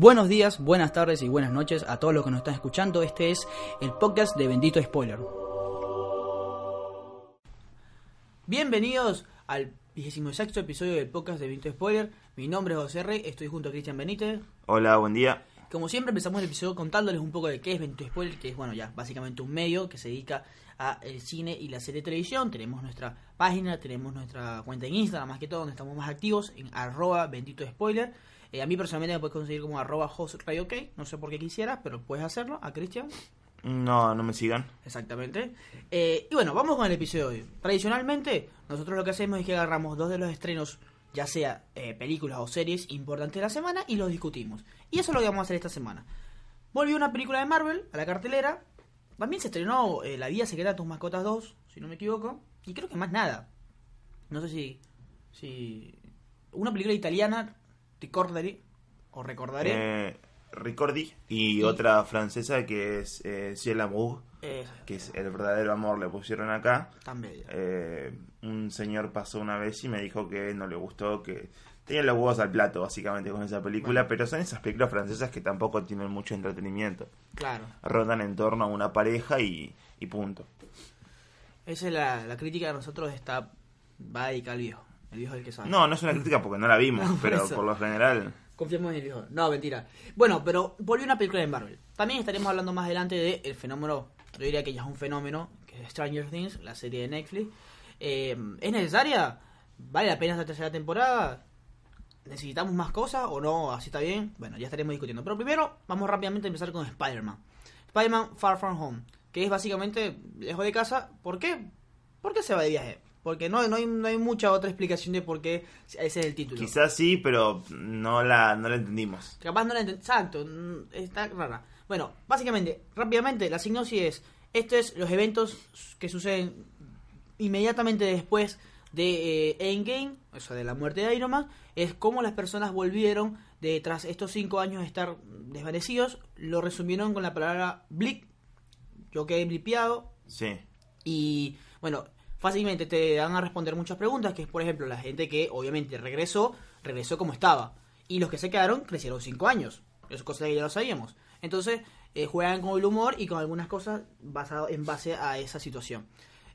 Buenos días, buenas tardes y buenas noches a todos los que nos están escuchando. Este es el podcast de Bendito Spoiler. Bienvenidos al 26 episodio del podcast de Bendito Spoiler. Mi nombre es José Rey, estoy junto a Cristian Benítez. Hola, buen día. Como siempre empezamos el episodio contándoles un poco de qué es Bendito Spoiler, que es bueno ya básicamente un medio que se dedica a el cine y la serie de televisión. Tenemos nuestra página, tenemos nuestra cuenta en Instagram, más que todo, donde estamos más activos, en arroba Bendito Spoiler. Eh, a mí personalmente me puedes conseguir como arroba ok, no sé por qué quisieras, pero puedes hacerlo. A Cristian. No, no me sigan. Exactamente. Eh, y bueno, vamos con el episodio de hoy. Tradicionalmente, nosotros lo que hacemos es que agarramos dos de los estrenos, ya sea eh, películas o series importantes de la semana, y los discutimos. Y eso es lo que vamos a hacer esta semana. Volvió una película de Marvel a la cartelera. También se estrenó La vida secreta de tus mascotas 2, si no me equivoco. Y creo que más nada. No sé si. si una película italiana Ricordaré, o recordaré. Eh, Ricordi y, otra francesa que es eh, Ciel Amour, que es el verdadero amor, le pusieron acá. Bella. Eh, un señor pasó una vez y me dijo que no le gustó, que tenía los huevos al plato básicamente con esa película, pero son esas películas francesas que tampoco tienen mucho entretenimiento. Claro. Rondan en torno a una pareja y, punto. Esa es la, la crítica de nosotros está va dedicada al viejo. El viejo del que sabe. No, no es una crítica porque no la vimos, pero por lo general. Confiamos en el viejo. No, mentira. Bueno, pero volvió una película de Marvel. También estaremos hablando más adelante del el fenómeno, yo diría que ya es un fenómeno, que es Stranger Things, la serie de Netflix. Eh, ¿Es necesaria? ¿Vale la pena esta tercera temporada? ¿Necesitamos más cosas o no? ¿Así está bien? Bueno, ya estaremos discutiendo. Pero primero, vamos rápidamente a empezar con Spider-Man. Spider-Man Far From Home, que es básicamente lejos de casa. ¿Por qué? ¿Por qué se va de viaje? Porque no, no, hay, no hay mucha otra explicación de por qué ese es el título. Quizás sí, pero no la, no la entendimos. Capaz no la entendimos. Exacto, mm, está rara. Bueno, básicamente, rápidamente, la sinopsis es, estos es los eventos que suceden inmediatamente después de eh, Endgame, o sea, de la muerte de Iron Man, es cómo las personas volvieron de tras estos cinco años de estar desvanecidos, lo resumieron con la palabra blip, yo quedé blipeado. Sí. Y bueno, fácilmente te van a responder muchas preguntas, que es por ejemplo la gente que obviamente regresó, regresó como estaba. Y los que se quedaron crecieron 5 años. Eso es cosa que ya lo sabíamos. Entonces eh, juegan con el humor y con algunas cosas basado en base a esa situación.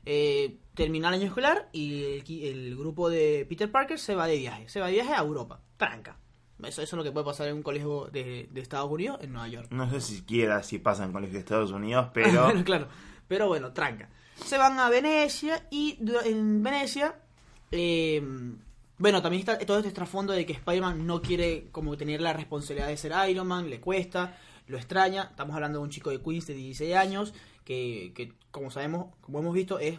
Eh, termina el año escolar y el, grupo de Peter Parker se va de viaje. Se va de viaje a Europa. Tranca. Eso, eso es lo que puede pasar en un colegio de, Estados Unidos en Nueva York. No sé siquiera si pasa en colegio de Estados Unidos, pero... claro, pero bueno, tranca se van a Venecia y en Venecia, eh, bueno, también está todo este trasfondo de que Spider-Man no quiere como tener la responsabilidad de ser Iron Man, le cuesta, lo extraña. Estamos hablando de un chico de Queens de 16 años que, que como sabemos, como hemos visto, es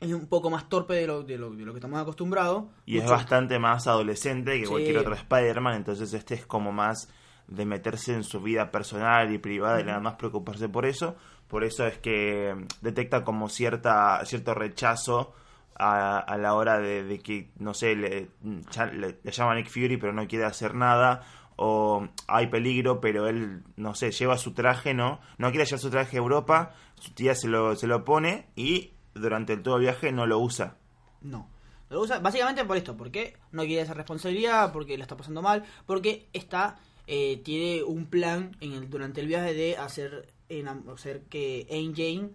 es un poco más torpe de lo, de lo, de lo que estamos acostumbrados. Y es bastante más adolescente que cualquier otro Spider-Man, entonces este es como más de meterse en su vida personal y privada y nada más preocuparse por eso. Por eso es que detecta como cierta cierto rechazo a, a la hora de, que, no sé, le, le, llama Nick Fury pero no quiere hacer nada. O hay peligro, pero él, no sé, lleva su traje, ¿no? No quiere llevar su traje a Europa, su tía se lo, se lo pone y durante todo el viaje no lo usa. No. Lo usa básicamente por esto, porque no quiere esa responsabilidad, porque le está pasando mal, porque está eh, tiene un plan en el, durante el viaje de hacer, en, hacer que MJ,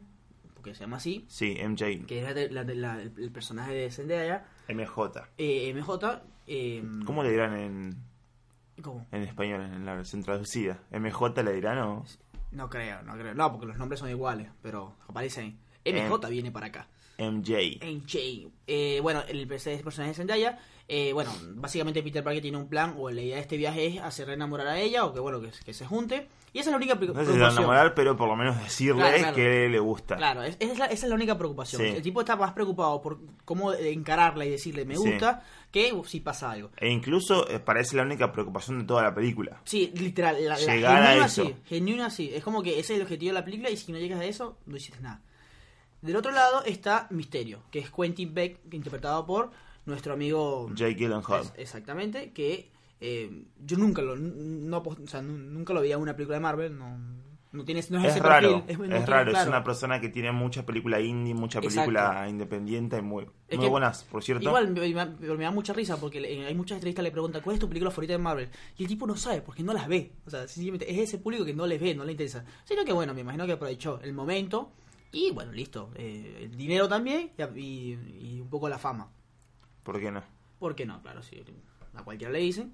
porque se llama así, sí, MJ, que es el, personaje de Zendaya, MJ, eh, MJ, em, ¿cómo le dirán en, en español, en la versión traducida? ¿MJ le dirán o...? No creo, no creo, no, porque los nombres son iguales, pero aparecen. MJ viene para acá. MJ. MJ. Eh, bueno, el personaje de Zendaya eh, bueno, básicamente Peter Parker tiene un plan, o la idea de este viaje es hacer enamorar a ella, o que bueno, que, se junte. Y esa es la única preocupación. No sé enamorar, pero por lo menos decirle que le gusta. Claro, esa, es la, esa es la única preocupación. El tipo está más preocupado por cómo encararla y decirle me gusta, que si pasa algo. E incluso eh, parece la única preocupación de toda la película. Sí, literal. La, Llegar a eso. Sí, genuina sí. Es como que ese es el objetivo de la película y si no llegas a eso, no hiciste nada. Del otro lado está Misterio, que es Quentin Beck, interpretado por nuestro amigo Jake Gyllenhaal. exactamente, que eh, yo nunca lo, no, o sea, nunca lo veía en una película de Marvel, no, No, tienes, no es, Es ese raro, perfil. es, no raro, es una persona que tiene mucha película indie, mucha película Exacto. independiente y muy, Es muy que- buenas, por cierto. Igual me, me- me da mucha risa porque le- hay muchas entrevistas que le preguntan ¿cuál es tu película favorita de Marvel? Y el tipo no sabe porque no las ve. O sea, simplemente es ese público que no les ve, no le interesa. Sino que bueno, me imagino que aprovechó el momento y bueno, listo. eh, el dinero también y, y- y un poco la fama. ¿Por qué no? ¿Por qué no? Claro, sí, a cualquiera le dicen.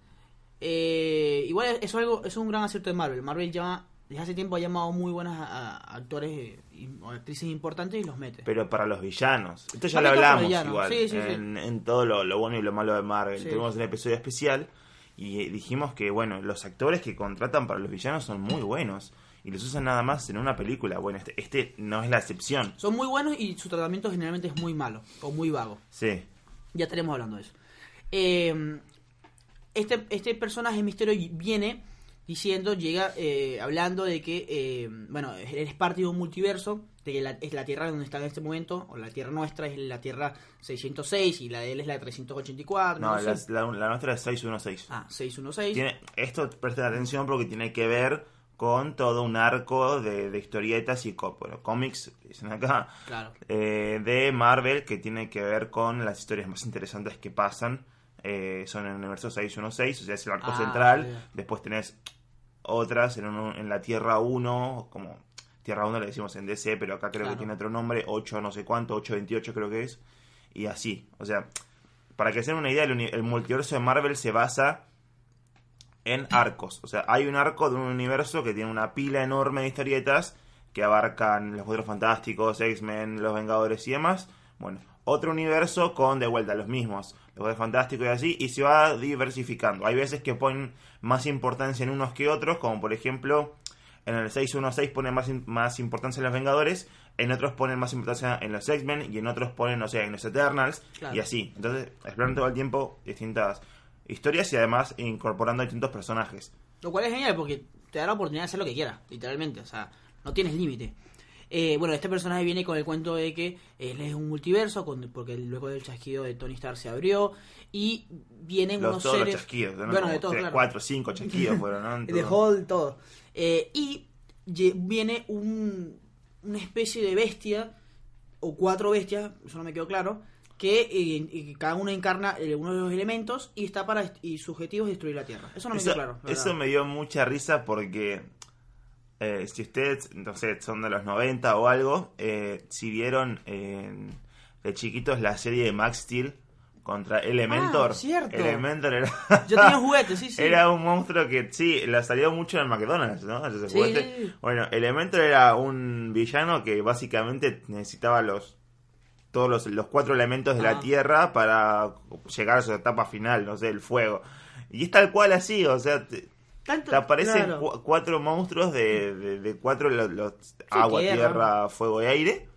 Eh, igual eso es algo, eso es un gran acierto de Marvel. Marvel ya desde hace tiempo ha llamado muy buenos actores eh, y- o actrices importantes y los mete. Pero para los villanos. Esto ya lo hablamos igual. sí, sí, sí. en, en todo lo, lo bueno y lo malo de Marvel. Tuvimos un episodio especial y dijimos que, bueno, los actores que contratan para los villanos son muy buenos. Y los usan nada más en una película. Bueno, este, este no es la excepción. Son muy buenos y su tratamiento generalmente es muy malo o muy vago. Sí. Ya estaremos hablando de eso. Eh, este, este personaje misterio viene diciendo, llega eh, hablando de que, eh, bueno, él es parte de un multiverso, de que la, es la Tierra donde está en este momento, o la Tierra nuestra es la Tierra 606 y la de él es la 384. No, no la, la, la nuestra es 616. Ah, 616. Tiene, esto presten atención porque tiene que ver con todo un arco de, de historietas y bueno, cómics, dicen acá, Claro. eh, de Marvel que tiene que ver con las historias más interesantes que pasan. Eh, son en el universo 616, o sea, es el arco Ah, central. Después tenés otras en, un- en la Tierra 1, como Tierra 1 le decimos en DC, pero acá creo Claro. que tiene otro nombre, 8 no sé cuánto, 828 creo que es. Y así, o sea, para que se den una idea, el multiverso de Marvel se basa en arcos. O sea, hay un arco de un universo que tiene una pila enorme de historietas que abarcan los Cuatro Fantásticos, X-Men, los Vengadores y demás. Bueno, otro universo con de vuelta los mismos, los Cuatro Fantásticos y así, y se va diversificando. Hay veces que ponen más importancia en unos que otros, como por ejemplo en el 616 ponen más, más importancia en los Vengadores, en otros ponen más importancia en los X-Men y en otros ponen, no sé, en los Eternals Claro. y así. Entonces, exploran todo el tiempo distintas historias y además incorporando distintos personajes. Lo cual es genial porque te da la oportunidad de hacer lo que quieras, literalmente. O sea, no tienes límite. Eh, bueno, este personaje viene con el cuento de que él es un multiverso, con- porque luego del chasquido de Tony Stark se abrió. Y vienen Los, unos todos seres. los chasquidos, ¿no? Bueno, de todo, tres, claro. cuatro, cinco chasquidos fueron, ¿no? De. Hall, todo. Eh, y viene un, una especie de bestia, o cuatro bestias, eso no me quedó claro, que eh, y cada uno encarna eh, uno de los elementos y está para y su objetivo es destruir la Tierra. Eso no me Eso, quedó claro. la eso verdad. me dio mucha risa porque eh, si ustedes, no sé, son de los 90 o algo, eh, si vieron de chiquitos la serie de Max Steel contra Elementor. Ah, cierto. Elementor era... Yo tenía juguetes, sí, sí. Era un monstruo que sí, la salió mucho en el McDonald's, ¿no? Ese sí. Bueno, Elementor era un villano que básicamente necesitaba los todos los, los cuatro elementos de Ah. la Tierra para llegar a su etapa final, no sé, el fuego. Y es tal cual así, o sea, te, Tanto- te aparecen claro. cu- cuatro monstruos de, de, de cuatro los, los- agua, tierra. tierra, fuego y aire.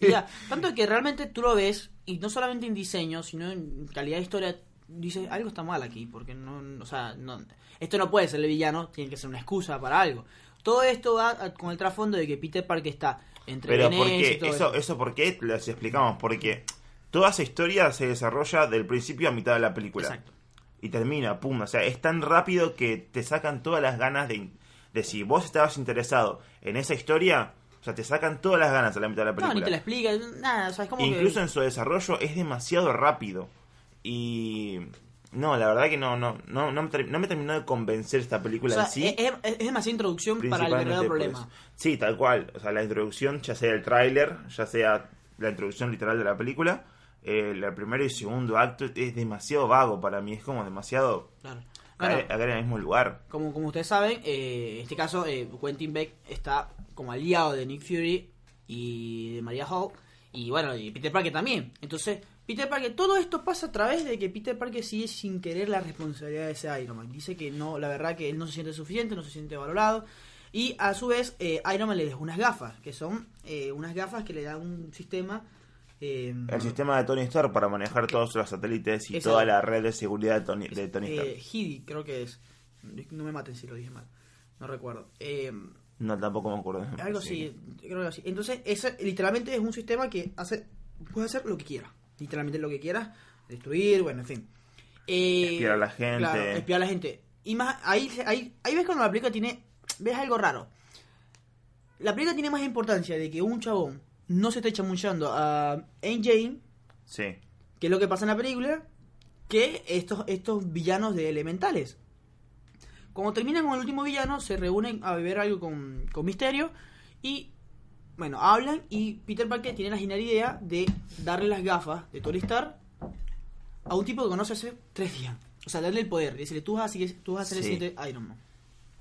Ya, tanto que realmente tú lo ves, y no solamente en diseño, sino en calidad de historia, dices, algo está mal aquí, porque no, o sea, no, esto no puede ser el villano, tiene que ser una excusa para algo. Todo esto va con el trasfondo de que Peter Parker está entre Pero Venecia ¿por y Eso, eso. eso por qué les explicamos, porque toda esa historia se desarrolla del principio a mitad de la película. Exacto. Y termina, pum, o sea, es tan rápido que te sacan todas las ganas de, de si vos estabas interesado en esa historia, o sea, te sacan todas las ganas a la mitad de la No, película. ni te la explica, nada, o sea, es como Incluso que... en su desarrollo es demasiado rápido. Y no, la verdad que no, no, no, no, me, no me terminó de convencer esta o película sea, en sí. es, es- es demasiada introducción para el verdadero problema. Sí, tal cual. O sea, la introducción, ya sea el tráiler, ya sea la introducción literal de la película, eh, el primero y segundo acto es demasiado vago para mí. Es como demasiado Claro. Bueno, caer en el mismo lugar. como, como ustedes saben, eh, en este caso, eh, Quentin Beck está como aliado de Nick Fury y de Maria Hall. Y bueno, y Peter Parker también. Entonces, Peter Parker, todo esto pasa a través de que Peter Parker sigue sin querer la responsabilidad de ese Iron Man. Dice que no, la verdad que él no se siente suficiente, no se siente valorado. Y a su vez, eh, Iron Man le dejó unas gafas, que son eh, unas gafas que le dan un sistema. eh, El sistema de Tony Stark para manejar todos los satélites y toda la red de seguridad de Tony, de Tony Stark. eh, Hidi, creo que es. No me maten si lo dije mal. No recuerdo. Eh, No, tampoco me acuerdo. Algo Sí. creo que así. Entonces, ese literalmente es un sistema que hace puede hacer lo que quiera. Literalmente lo que quiera, destruir, bueno, en fin. Eh, Espiar a la gente. Claro, espiar a la gente. Y más, ahí, ahí, ahí ves cuando la película tiene ves algo raro. La película tiene más importancia de que un chabón no se esté chamuchando a Jane, sí. que es lo que pasa en la película, que estos, estos villanos de elementales. Cuando terminan con el último villano, se reúnen a beber algo con, con Misterio y, bueno, hablan y Peter Parker tiene la genial idea de darle las gafas de Tony Stark a un tipo que conoce hace tres días. O sea, darle el poder. Decirle, tú vas a, tú vas a ser el siguiente Iron Man.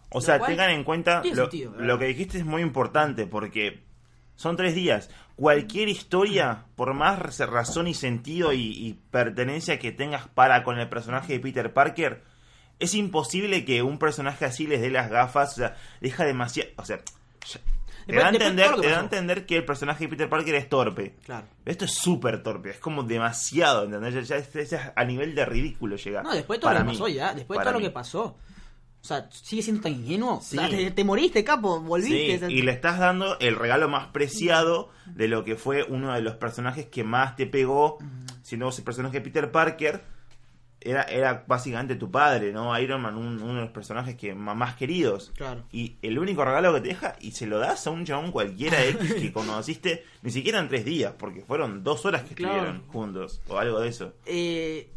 O sea, tengan en cuenta lo, lo, que dijiste es muy importante porque son tres días. Cualquier historia, por más razón y sentido y, pertenencia que tengas para con el personaje de Peter Parker, es imposible que un personaje así les dé las gafas. O sea, deja demasiado. O sea, te da, a entender, te da a entender que el personaje de Peter Parker es torpe. Claro. Esto es súper torpe, es como demasiado, ¿entendés? Ya, ya, a nivel de ridículo llega. No, después de todo lo que pasó ya, después de todo lo que pasó. O sea, sigue siendo tan ingenuo. Te, moriste, capo, volviste. y le estás dando el regalo más preciado de lo que fue uno de los personajes que más te pegó, siendo vos el personaje de Peter Parker. Era, era básicamente tu padre, ¿no? Iron Man, uno de los personajes que más queridos. Claro. Y el único regalo que te deja, y se lo das a un chabón cualquiera X que conociste, ni siquiera en tres días, porque fueron dos horas que estuvieron juntos, o algo de eso. Eh,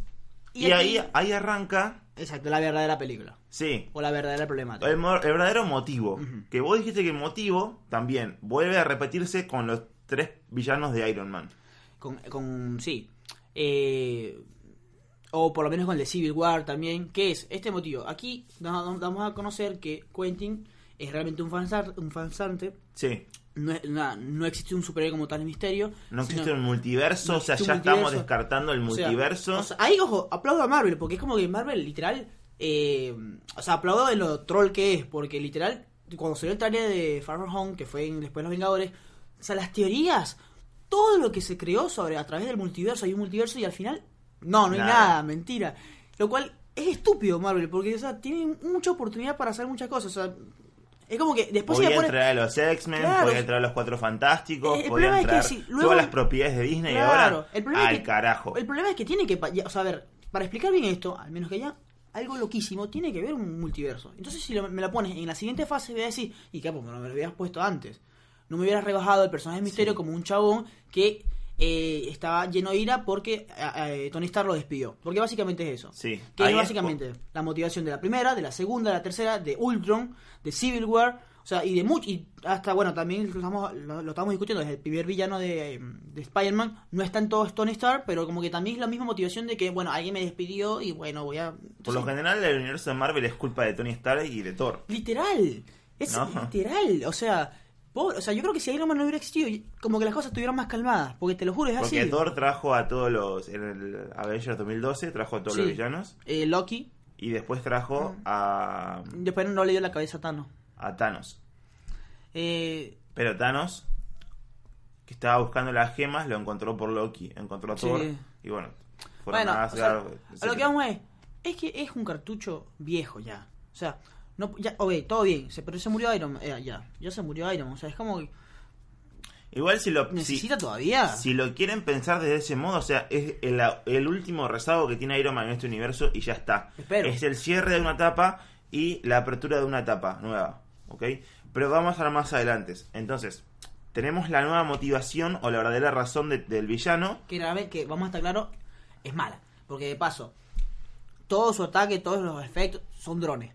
y, ahí, ahí arranca Exacto, la verdadera película. Sí. O la verdadera problemática. El, verdadero motivo. Que vos dijiste que el motivo también vuelve a repetirse con los tres villanos de Iron Man. Con, con sí. Eh, o por lo menos con el de Civil War también. ¿Qué es este motivo? Aquí nos damos a conocer que Quentin es realmente un, fansar, un fansante. Sí no, no, existe un superhéroe como tal en misterio. No existe un multiverso, o sea, ya estamos descartando el multiverso. ahí, ojo, aplaudo a Marvel, porque es como que Marvel, literal, eh, o sea, aplaudo de lo troll que es, porque literal, cuando salió el trailer de Far From Home, que fue después de Los Vengadores, o sea, las teorías, todo lo que se creó sobre a través del multiverso, hay un multiverso y al final, no, no hay nada, mentira. Lo cual es estúpido Marvel, porque, o sea, tienen mucha oportunidad para hacer muchas cosas, o sea es como que después podía entrar a los X-Men, podía entrar a los Cuatro Fantásticos, podía entrar todas las propiedades de Disney y ahora el al carajo. El problema es que tiene que, o sea, a ver, para explicar bien esto, al menos que haya algo loquísimo, tiene que ver un multiverso. Entonces si me la pones en la siguiente fase voy a decir, y capo, no me lo hubieras puesto antes. No me hubieras rebajado el personaje de Misterio como un chabón que eh, estaba lleno de ira porque eh, Tony Stark lo despidió. Porque básicamente es eso. Sí. Que es básicamente la motivación de la primera, de la segunda, de la tercera, de Ultron, de Civil War. O sea, y de mucho, y hasta, bueno, también lo estamos, lo, estamos discutiendo desde el primer villano de, de Spider-Man. No está en todo Tony Stark, pero como que también es la misma motivación de que, bueno, alguien me despidió y bueno, voy a... Por lo general, el universo de Marvel es culpa de Tony Stark y de Thor. Literal. Es literal. O sea, o sea, yo creo que si Iron Man no hubiera existido, como que las cosas estuvieran más calmadas. Porque te lo juro, es así. Porque Thor trajo a todos los. En el Avengers 2012 trajo a todos los villanos. Eh, Loki. Y después trajo a. Después no le dio la cabeza a Thanos. A Thanos. Eh... Pero Thanos, que estaba buscando las gemas, lo encontró por Loki. Encontró a Thor. Y bueno, bueno, a, a lo que vamos es. Es que es un cartucho viejo ya. O sea, no, ya, ok, todo bien, se, pero se murió Iron Man. Eh, ya, ya se murió Iron Man. O sea, es como Igual si lo... ¿Necesita todavía? Si lo quieren pensar desde ese modo, o sea, es el, el, último rezago que tiene Iron Man en este universo y ya está. Espero. Es el cierre de una etapa y la apertura de una etapa nueva, ¿ok? Pero vamos a ver más adelante. Entonces, tenemos la nueva motivación o la verdadera razón del villano. Que, que vamos a estar claro, es mala. Porque de paso, todo su ataque, todos los efectos son drones.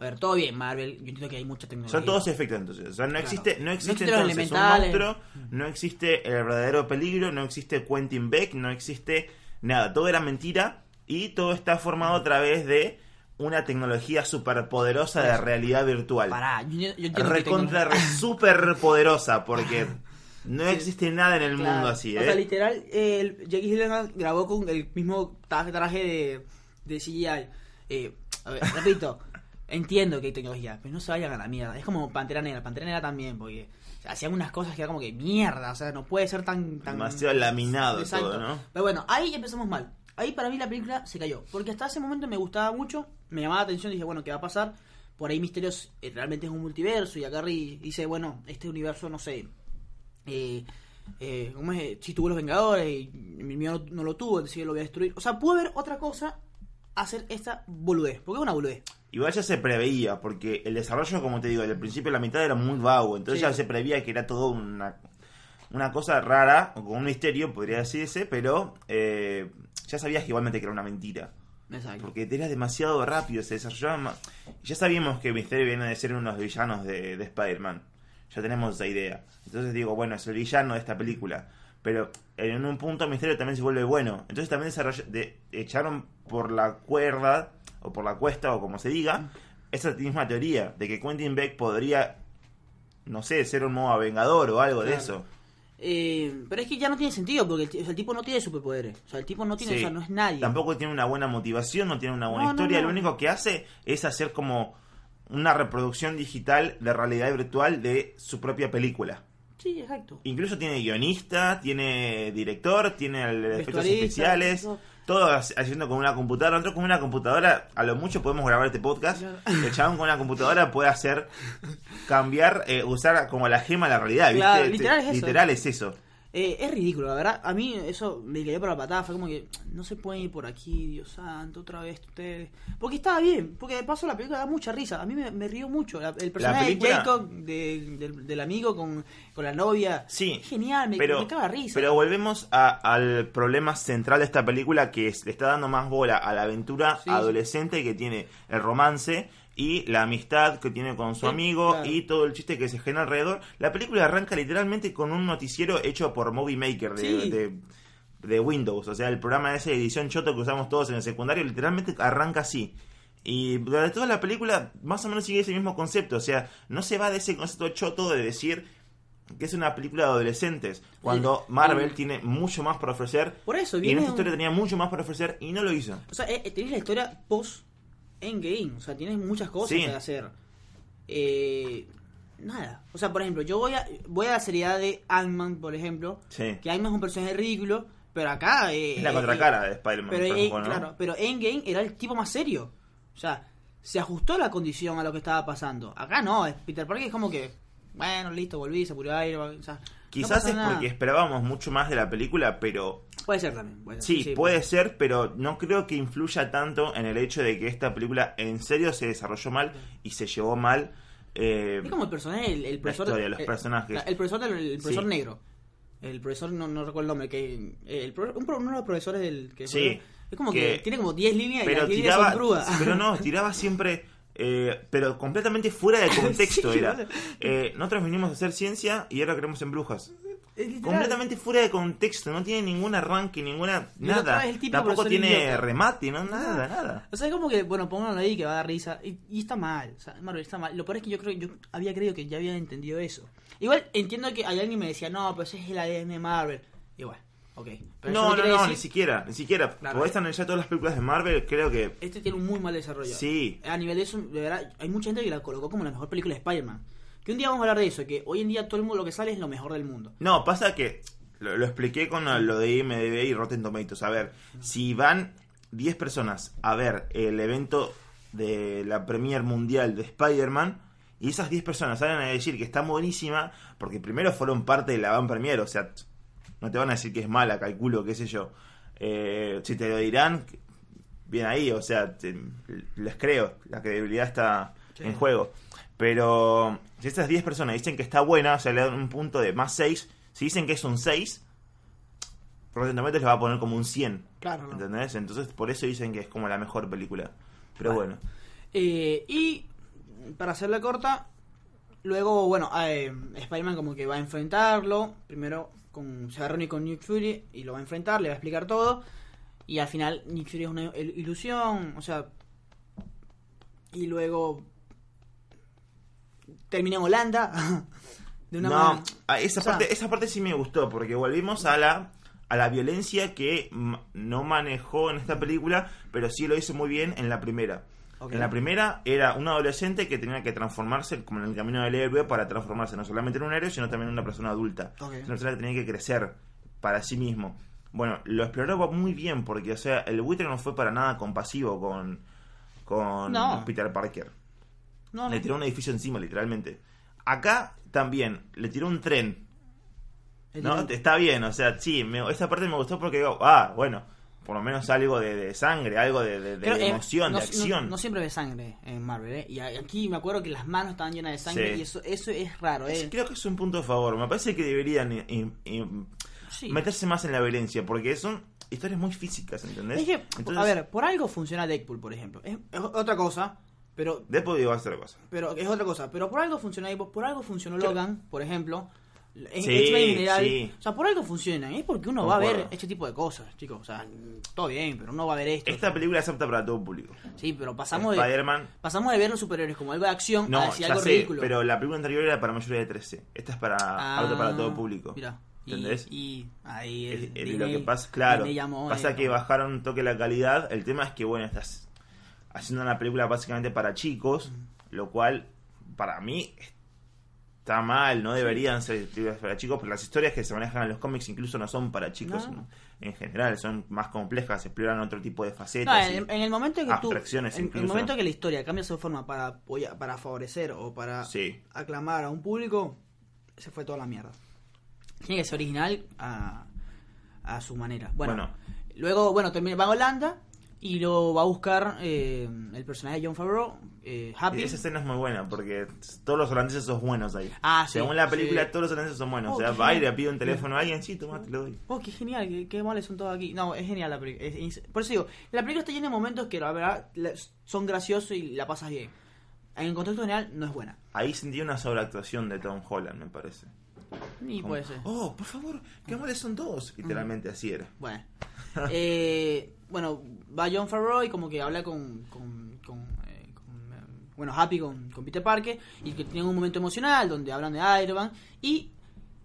A ver, todo bien, Marvel. Yo entiendo que hay mucha tecnología. Son todos efectos entonces. O sea, no existe, no existe, entonces un monstruo, no existe el verdadero peligro, no existe Quentin Beck, no existe nada. Todo era mentira y todo está formado a través de una tecnología superpoderosa de realidad virtual. Pará, yo, entiendo Recontra super poderosa porque no existe nada en el mundo así, ¿eh? O sea, literal, el Jackie Gyllenhaal grabó con el mismo traje de, de CGI. Eh, a ver, repito. Entiendo que hay tecnología, pero no se vayan a la mierda. Es como Pantera Negra. Pantera Negra también, porque hacían unas cosas que era como que mierda. O sea, no puede ser tan. tan Demasiado laminado todo, ¿no? Pero bueno, ahí empezamos mal. Ahí para mí la película se cayó. Porque hasta ese momento me gustaba mucho, me llamaba la atención. Dije, bueno, ¿qué va a pasar? Por ahí Misterios eh, realmente es un multiverso. Y acá dice, bueno, este universo, no sé. Eh, eh, ¿Cómo es? Si tuvo los Vengadores y mi mío no, lo tuvo, entonces lo voy a destruir. O sea, pudo haber otra cosa hacer esta boludez. Porque es una boludez. Igual ya se preveía, porque el desarrollo, como te digo, del principio a la mitad era muy vago, entonces Sí. ya se preveía que era todo una, una cosa rara, o con un misterio, podría decirse, pero eh, ya sabías que igualmente que era una mentira. Exacto. Porque era demasiado rápido, se desarrollaba. Ya sabíamos que Misterio viene de ser uno de los villanos de, de Spider-Man. Ya tenemos esa idea. Entonces digo, bueno, es el villano de esta película. Pero en un punto Misterio también se vuelve bueno. Entonces también de- echaron por la cuerda, o por la cuesta, o como se diga, esa misma teoría de que Quentin Beck podría, no sé, ser un nuevo Vengador o algo de eso. Eh, pero es que ya no tiene sentido, porque el, o sea, el tipo no tiene superpoderes. O sea, el tipo no tiene, Sí. o sea, no es nadie. Tampoco tiene una buena motivación, no tiene una buena No, no, historia. no. Lo único que hace es hacer como una reproducción digital de realidad virtual de su propia película. Sí, exacto. Incluso tiene guionista, tiene director, tiene efectos especiales, todo. todo ha- haciendo con una computadora. Nosotros con una computadora, a lo mucho podemos grabar este podcast. Claro. El chabón con una computadora puede hacer cambiar, eh, usar como la gema la realidad, ¿viste? Claro, Te- literal es eso. Literal es eso. Eh, es ridículo, la verdad. A mí eso me cayó por la patada. Fue como que no se pueden ir por aquí, Dios santo, otra vez ustedes. Porque estaba bien, porque de paso la película da mucha risa. A mí me, me río mucho. La- el personaje película- de Jacob, de- del, del amigo con, con la novia, Sí, es genial, me, pero, me caga risa. pero volvemos a- al problema central de esta película que es, le está dando más bola a la aventura Sí. adolescente que tiene el romance y la amistad que tiene con su amigo claro. y todo el chiste que se genera alrededor. La película arranca literalmente con un noticiero hecho por Movie Maker de, Sí. de, de Windows, o sea, el programa de edición choto que usamos todos en el secundario, literalmente arranca así. Y durante toda la película más o menos sigue ese mismo concepto, o sea, no se va de ese concepto choto de decir que es una película de adolescentes, cuando. Marvel tiene mucho más por ofrecer. Por eso, y en esta un- historia tenía mucho más por ofrecer y no lo hizo. O sea, eh, eh, tenés la historia post Endgame. O sea, tienes muchas cosas Sí. que hacer. Eh, nada. O sea, por ejemplo, yo voy a, voy a la seriedad de Ant-Man, por ejemplo. Sí. Que Ant-Man es un personaje ridículo. Pero acá. eh, Es la eh, contracara de Spider-Man. Pero, eh, poco, ¿no? claro, pero Endgame era el tipo más serio. O sea, se ajustó la condición a lo que estaba pasando. Acá no, es- Peter Parker es como que, bueno, listo, volví, se murió aire. O sea, no Quizás es porque esperábamos mucho más de la película, pero Puede ser también. puede ser, sí, puede ser, pero no creo que influya tanto en el hecho de que esta película en serio se desarrolló mal y se llevó mal. eh, Es como el personaje, el, el profesor. historia, los personajes. El profesor, el profesor Sí. negro. El profesor, no, no recuerdo el nombre, que el, pro- un pro- uno de los profesores del que Sí, es como que, que- tiene como 10 líneas y pero las 10 líneas tiraba, son crudas. pero no, tiraba siempre, eh, pero completamente fuera de contexto Sí, era. Eh, nosotros vinimos a hacer ciencia y ahora queremos en brujas. Completamente fuera de contexto, no tiene ningún arranque, ninguna nada. Tampoco tiene remate, no nada, nada. O sea, es como que, bueno, pónganlo ahí que va a dar risa. Y, y está mal, o sea, Marvel está mal. Lo peor es que yo creo yo había creído que ya había entendido eso. Igual entiendo que hay alguien me decía, no, pero ese es el ADN de Marvel. Igual, ok. Pero No, no, no, decir- ni siquiera, ni siquiera. Claro. Podés analizar todas las películas de Marvel, creo que Este tiene un muy mal desarrollo. Sí. A nivel de eso, de verdad, hay mucha gente que la colocó como la mejor película de Spider-Man. Que un día vamos a hablar de eso, que hoy en día todo el mundo lo que sale es lo mejor del mundo. No, pasa que lo, lo expliqué con lo de IMDB y Rotten Tomatoes. A ver, si van 10 personas a ver el evento de la Premier Mundial de Spider-Man y esas 10 personas salen a decir que está buenísima, porque primero fueron parte de la Van Premier, o sea, no te van a decir que es mala, calculo, qué sé yo. Eh, si te lo dirán, bien ahí, o sea, te- les creo, la credibilidad está Sí. en juego. Pero si esas 10 personas dicen que está buena, o sea, le dan un punto de más 6, si dicen que es un 6, Rotten Tomatoes le va a poner como un 100. Claro, ¿no? ¿Entendés? Entonces por eso dicen que es como la mejor película. Pero Vale. bueno. Eh, y para hacerla corta, luego, bueno, eh, Spider-Man como que va a enfrentarlo. Primero con, se va a reunir con Nick Fury y lo va a enfrentar, le va a explicar todo. Y al final Nick Fury es una il- ilusión, o sea... Y luego termina en Holanda. De una no, manera- a esa, o sea- parte, esa parte sí me gustó, porque volvimos a la, a la violencia que no manejó en esta película, pero sí lo hizo muy bien en la primera. En la primera era un adolescente que tenía que transformarse como en el camino del héroe para transformarse no solamente en un héroe, sino también en una persona adulta. Una persona que tenía que crecer para sí mismo. Bueno, lo exploraba muy bien porque, o sea, el buitre no fue para nada compasivo con, con No. Peter Parker. No, Le no. tiró un edificio encima, literalmente. Acá también, le tiró un tren. Es ¿No? Está bien, o sea, sí, me- esa parte me gustó porque digo, ah, bueno, por lo menos algo de, sangre, algo de, eh, emoción, de acción. No, siempre ve sangre en Marvel, ¿eh? Y aquí me acuerdo que las manos estaban llenas de sangre y eso, eso es raro, ¿eh? creo que es un punto a favor. Me parece que deberían meterse más en la violencia, porque son historias muy físicas, ¿entendés? a ver, por algo funciona Deadpool, por ejemplo. Es, otra cosa, pero... Deadpool iba a ser otra cosa. Pero es otra cosa. Pero por algo funciona por algo funcionó Logan, por ejemplo en general. O sea, por algo funcionan. Es porque uno va a ver este tipo de cosas, chicos. O sea, todo bien, pero uno va a ver esto. Esta película es apta para todo público. Sí, pero pasamos de, pasamos de ver los superhéroes como algo de acción no, a decir algo ridículo. Pero la película anterior era para mayoría de 13. Esta es para ah, para todo público. Mira. ¿Entendés? Y, ahí el, lo que pasa, claro, pasa que bajaron un toque la calidad. El tema es que, bueno, estás haciendo una película básicamente para chicos, lo cual para mí está mal, no deberían ser para chicos, porque las historias que se manejan en los cómics incluso no son para chicos en general, son más complejas, exploran otro tipo de facetas. en, el momento que tú, en, el momento que la historia cambia su forma para para favorecer o para aclamar a un público, se fue toda la mierda. Tiene que ser original a, a su manera. Bueno, luego, bueno, termina, va a Holanda y lo va a buscar eh, el personaje de John Favreau, eh, Happy. Y esa escena es muy buena porque todos los holandeses son buenos ahí. Ah, Según la película, todos los holandeses son buenos. Oh, o sea, va y le pide un teléfono a alguien, sí, toma, te lo doy. Oh, qué genial, qué, qué males son todos aquí. No, es genial la película. por eso digo, la película está llena de momentos que la verdad son graciosos y la pasas bien. En el contexto general, no es buena. Ahí sentí una sobreactuación de Tom Holland, me parece. Ni puede ser. Oh, por favor, qué males son todos. Literalmente así era. Bueno. eh bueno, va John Favreau y como que habla con, con, con, eh, eh, bueno, Happy con, con, Peter Parker y que tienen un momento emocional donde hablan de Iron Man y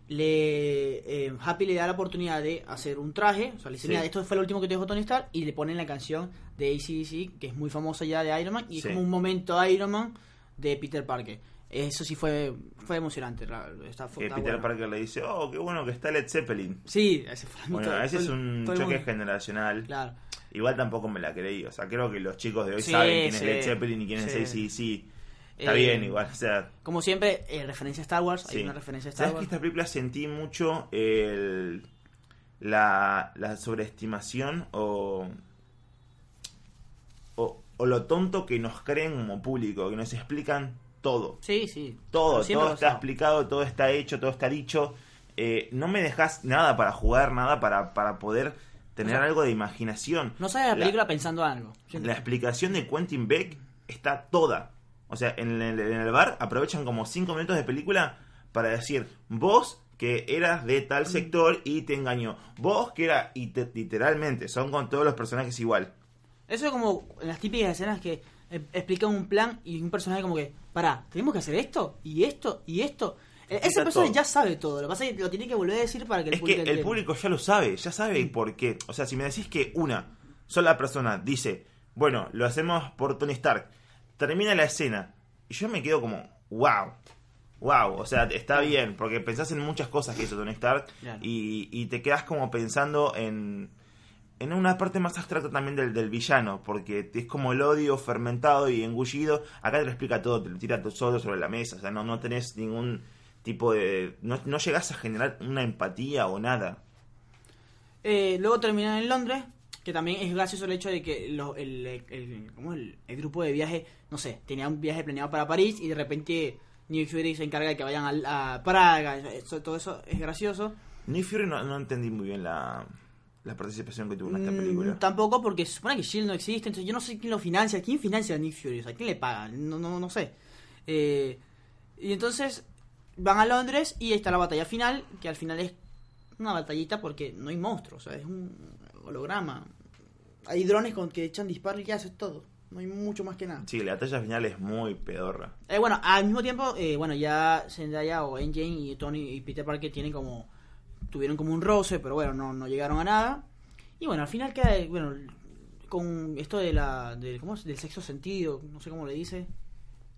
le eh, Happy le da la oportunidad de hacer un traje, o sea, le dice, esto fue lo último que te dejó Tony Stark y le ponen la canción de ACDC, que es muy famosa ya de Iron Man y es como un momento Iron Man de Peter Parker. Eso sí fue fue emocionante. Que Peter Parker le dice, oh, qué bueno que está Led Zeppelin. Sí, ese fue Bueno, ese es un choque generacional. Claro. Igual tampoco me la creí. O sea, creo que los chicos de hoy saben quién es Led Zeppelin y quién es ACDC. Está bien, igual. O sea, como siempre, eh, referencia a Star Wars. Hay una referencia a Star ¿Sabes que esta película sentí mucho el, la, la sobreestimación o, o, o lo tonto que nos creen como público, que nos explican todo. Sí, sí. Todo, todo está explicado, todo está hecho, todo está dicho. Eh, no me dejas nada para jugar, nada para, para poder tener algo de imaginación. No sabes la película pensando algo. La explicación de Quentin Beck está toda. O sea, en el, en el bar aprovechan como 5 minutos de película para decir, vos que eras de tal sector y te engañó. Vos que era, y literalmente, son con todos los personajes igual. Eso es como en las típicas escenas que eh, explican un plan y un personaje como que, pará, tenemos que hacer esto, y esto, y esto. Ese personaje ya sabe todo, lo que pasa es que lo tiene que volver a decir para que el público. Es que el público ya lo sabe, ya sabe por qué. O sea, si me decís que una sola persona dice, bueno, lo hacemos por Tony Stark, termina la escena, y yo me quedo como, wow. Wow, o sea, está bien, porque pensás en muchas cosas que hizo Tony Stark y, y te quedas como pensando en, en una parte más abstracta también del, del, villano, porque es como el odio fermentado y engullido. Acá te lo explica todo, te lo tira todo sobre la mesa, o sea, no, no tenés ningún tipo de... No, no llegás a generar una empatía o nada. Eh, luego terminan en Londres, que también es gracioso el hecho de que el, el, el, grupo de viaje, no sé, tenía un viaje planeado para París y de repente New Fury se encarga de que vayan a, Praga, todo eso es gracioso. New Fury no, no entendí muy bien la la participación que tuvo en esta mm, película. tampoco, porque se supone que Shield no existe, entonces yo no sé quién lo financia, quién financia a Nick Fury, o sea, quién le paga, no, no, no sé. Eh, y entonces van a Londres y está la batalla final, que al final es una batallita porque no hay monstruos, o sea, es un holograma. Hay drones con que echan disparos y ya haces todo. No hay mucho más que nada. Sí, la batalla final es muy pedorra. Eh, bueno, al mismo tiempo, eh, bueno, ya Zendaya o NJ y Tony y Peter Parker tienen como tuvieron como un roce, pero bueno, no, no llegaron a nada. Y bueno, al final queda, bueno, con esto de la, de, ¿cómo es? del sexto sentido, no sé cómo le dice.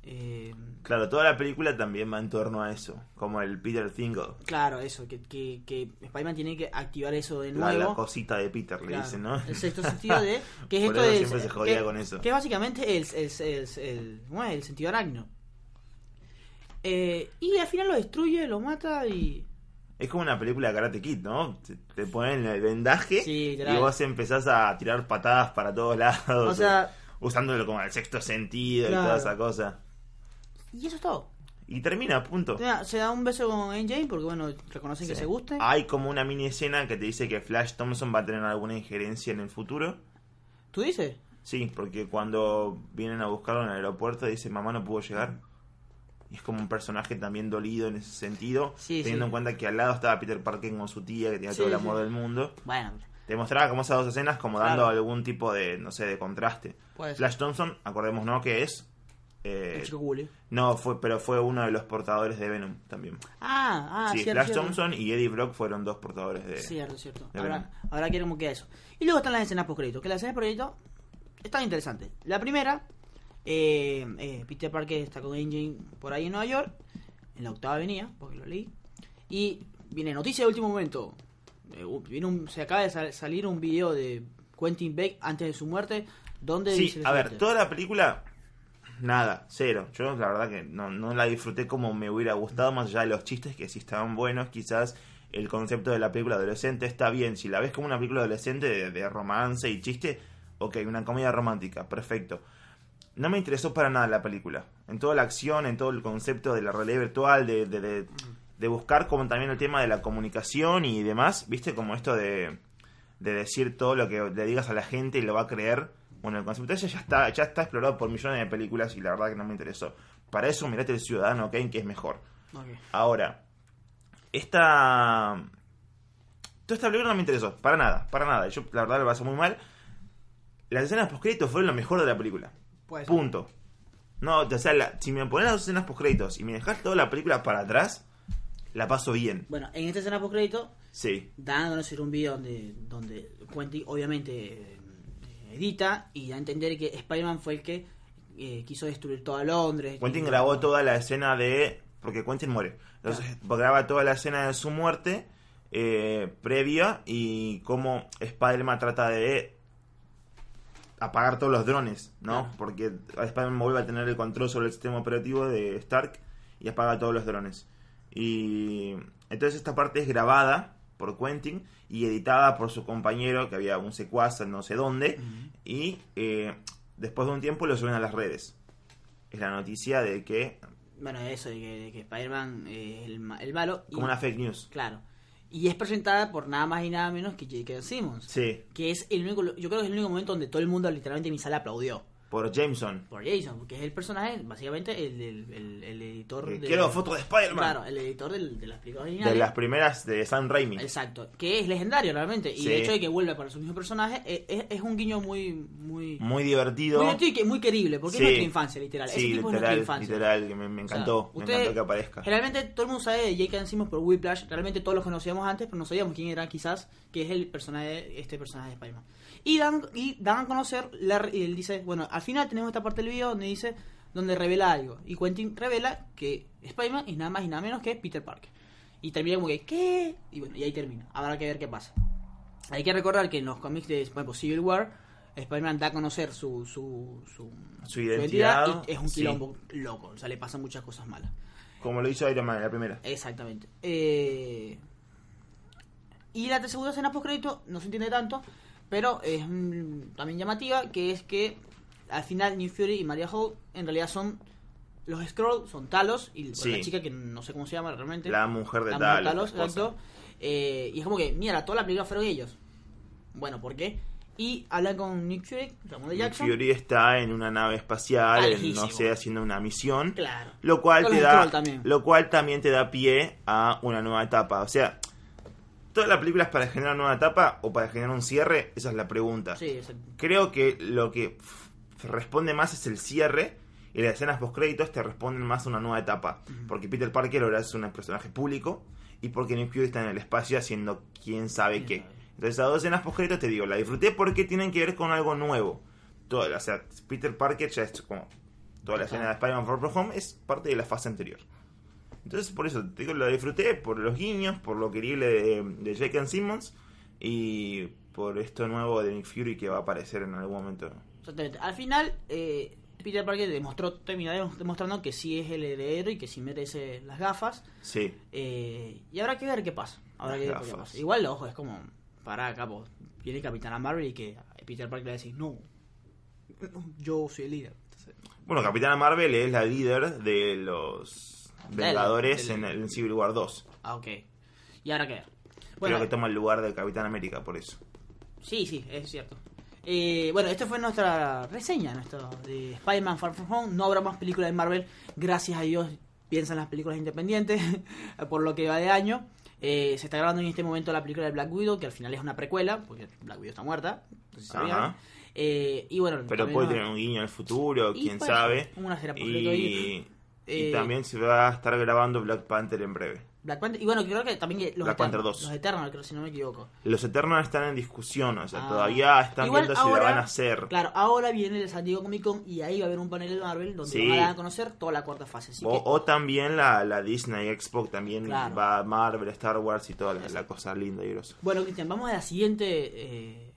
Eh, claro, toda la película también va en torno a eso, como el Peter Tingle. Claro, eso, que, que, que Spider-Man tiene que activar eso de nuevo. La, la cosita de Peter, le dicen, ¿no? El sexto sentido de... Que es esto de, siempre se jodía con eso. Que es básicamente el, el, el, el, el sentido arácnido. Eh, y al final lo destruye, lo mata y Es como una película de Karate Kid, ¿no? Te, ponen el vendaje Sí, y vos empezás a tirar patadas para todos lados. O sea, usándolo como el sexto sentido y toda esa cosa. Y eso es todo. Y termina, punto. Se da un beso con NJ porque, bueno, reconocen que se guste. Hay como una mini escena que te dice que Flash Thompson va a tener alguna injerencia en el futuro. ¿Tú dices? Sí, porque cuando vienen a buscarlo en el aeropuerto dice mamá no pudo llegar. Y es como un personaje también dolido en ese sentido, Sí, teniendo sí. en cuenta que al lado estaba Peter Parker con su tía que tenía todo el amor del mundo. Bueno, Te mostraba como esas dos escenas como dando algún tipo de, no sé, de contraste. Flash Thompson, acordémonos que es... eh, El chico no, fue, pero fue uno de los portadores de Venom también. Ah, ah, sí, cierto, Flash cierto. Thompson y Eddie Brock fueron dos portadores de... Cierto, cierto. de Ahora, Venom. ahora quiero como queda eso. Y luego están las escenas post crédito. Que las escenas post crédito están interesantes. La primera, eh, eh, Peter Parker está con Engine por ahí en Nueva York, en la octava avenida, porque lo leí. Y viene noticia de último momento. Eh, viene un- se acaba de sal- salir un video de Quentin Beck antes de su muerte. Donde Sí, dice a ver, toda la película, nada, cero. Yo la verdad que no, no la disfruté como me hubiera gustado, más allá de los chistes que sí estaban buenos, quizás el concepto de la película adolescente está bien. Si la ves como una película adolescente de, de romance y chiste, ok, una comedia romántica, perfecto. No me interesó para nada la película. En toda la acción, en todo el concepto de la realidad virtual, de, de, de- buscar como también el tema de la comunicación y demás, viste, como esto de, de decir todo lo que le digas a la gente y lo va a creer. Bueno, el concepto ese ya está, ya está explorado por millones de películas y la verdad que no me interesó. Para eso mirate el Ciudadano Kane, que es mejor. Ok. Ahora, esta... Toda esta película no me interesó, para nada, para nada. Yo la verdad lo pasé muy mal. Las escenas post fueron lo mejor de la película. Puede ser. Punto. No, o sea, la- si me pones las escenas post y me dejas toda la película para atrás, la paso bien. Bueno, en esta escena post crédito Sí. dan a conocer un video donde, donde Quentin obviamente eh, edita y da a entender que Spider-Man fue el que eh, quiso destruir toda Londres. Quentin grabó toda la escena de. Porque Quentin muere. Entonces graba toda la escena de su muerte eh, previa y cómo Spider-Man trata de apagar todos los drones, ¿no? Claro. Porque Spider-Man vuelve a tener el control sobre el sistema operativo de Stark y apaga todos los drones. Y entonces esta parte es grabada por Quentin y editada por su compañero, que había un secuaz en no sé dónde, y eh, después de un tiempo lo suben a las redes. Es la noticia de que, Bueno, eso, de que, de que Spider-Man es el, el malo. y- como una fake news. Claro. Y es presentada por nada más y nada menos que J.K. Simmons. Sí, Que es el único, yo creo que es el único momento donde todo el mundo literalmente en mi sala aplaudió. Por Jameson. Por Jason, porque es el personaje, básicamente el, el, el- el editor Que de... Quiero fotos de Spider-Man. Claro, el editor del- de las películas originales. de las primeras de Sam Raimi. Exacto, que es legendario realmente. Y Sí. el hecho de que vuelva para su mismo personaje eh, es, es un guiño muy muy Muy divertido. muy divertido y que muy querible, porque Sí. es nuestra infancia, literal. Ese Sí, tipo es nuestra literal, infancia. literal, que me, me O sea, encantó. me encantó que aparezca. Generalmente todo el mundo sabe de Jake Simmons por Whiplash, realmente todos los conocíamos antes, pero no sabíamos quién era quizás, que es el personaje, este personaje de Spider-Man. Y dan, y dan a conocer, la, y él dice, bueno, al final tenemos esta parte del video donde dice, donde revela algo. Y Quentin revela que Spider-Man es nada más y nada menos que Peter Parker. Y termina como que, ¿qué? Y bueno, y ahí termina. Habrá que ver qué pasa. Hay que recordar que en los cómics de ejemplo, Civil War, Spider-Man da a conocer su, su, su, Su identidad, y es un sí. quilombo loco. O sea, le pasan muchas cosas malas. Como lo hizo Iron Man en la primera. Exactamente. Eh, y la segunda escena post crédito no se entiende tanto, pero es mm, también llamativa, que es que al final New Fury y Maria Holt en realidad son los Scrolls, son Talos, y bueno, Sí. la chica que no sé cómo se llama realmente. La mujer de la Talos, exacto. Eh, y es como que, mira, toda la película fueron ellos. Bueno, ¿por qué? Y hablan con Nick Fury, Ramón de Nick Jackson. Fury está en una nave espacial, lejísimo. no sé, haciendo una misión. Claro. Lo cual Con te los da, Skrull también. lo cual también te da pie a una nueva etapa. O sea, toda la película es para generar una nueva etapa o para generar un cierre. Esa es la pregunta. Sí, Creo que lo que responde más es el cierre y las escenas post créditos te responden más a una nueva etapa. Porque Peter Parker ahora es un personaje público y porque Nick Fury está en el espacio haciendo quién sabe qué. sabe. Entonces, esas dos escenas post créditos te digo, la disfruté porque tienen que ver con algo nuevo. Todo, o sea, Peter Parker ya es como toda la escena de Spider-Man Far From Home es parte de la fase anterior. Entonces, por eso te digo, lo disfruté por los guiños, por lo querible de, de Jake and Simmons y por esto nuevo de Nick Fury que va a aparecer en algún momento. Exactamente. Al final, eh, Peter Parker demostró, terminó demostrando que sí es el heredero y que sí merece las gafas. Sí. Eh, y habrá que ver qué pasa. Habrá que ver qué pasa. Igual, ojo, es como, para capo, viene Capitana Marvel y que Peter Parker le va a decir, no, yo soy el líder. Bueno, Capitana Marvel es la líder de los Vengadores en, el, Civil War 2. Ah, ok. ¿Y ahora qué? Bueno, Creo que toma el lugar de Capitán América por eso. Sí, sí, es cierto. Eh, bueno, esta fue nuestra reseña nuestro, de Spider-Man Far From Home. No habrá más películas de Marvel. Gracias a Dios piensan las películas independientes por lo que va de año. Eh, se está grabando en este momento la película de Black Widow, que al final es una precuela, porque Black Widow está muerta. Eh, y bueno, Pero puede tener un guiño en el futuro, quién sabe. Una y, y también se va a estar grabando Black Panther en breve. Black Panther, y bueno, creo que también los, Black Panther 2. los Eternals, creo, si no me equivoco. Los Eternals están en discusión, o sea, ah. todavía están viendo si lo van a hacer. Claro, ahora viene el San Diego Comic Con y ahí va a haber un panel de Marvel donde van a conocer toda la cuarta fase. o, también la, la, Disney Expo, también va Marvel, Star Wars y toda la, cosa linda y grosa. Bueno, Cristian, vamos a la siguiente eh,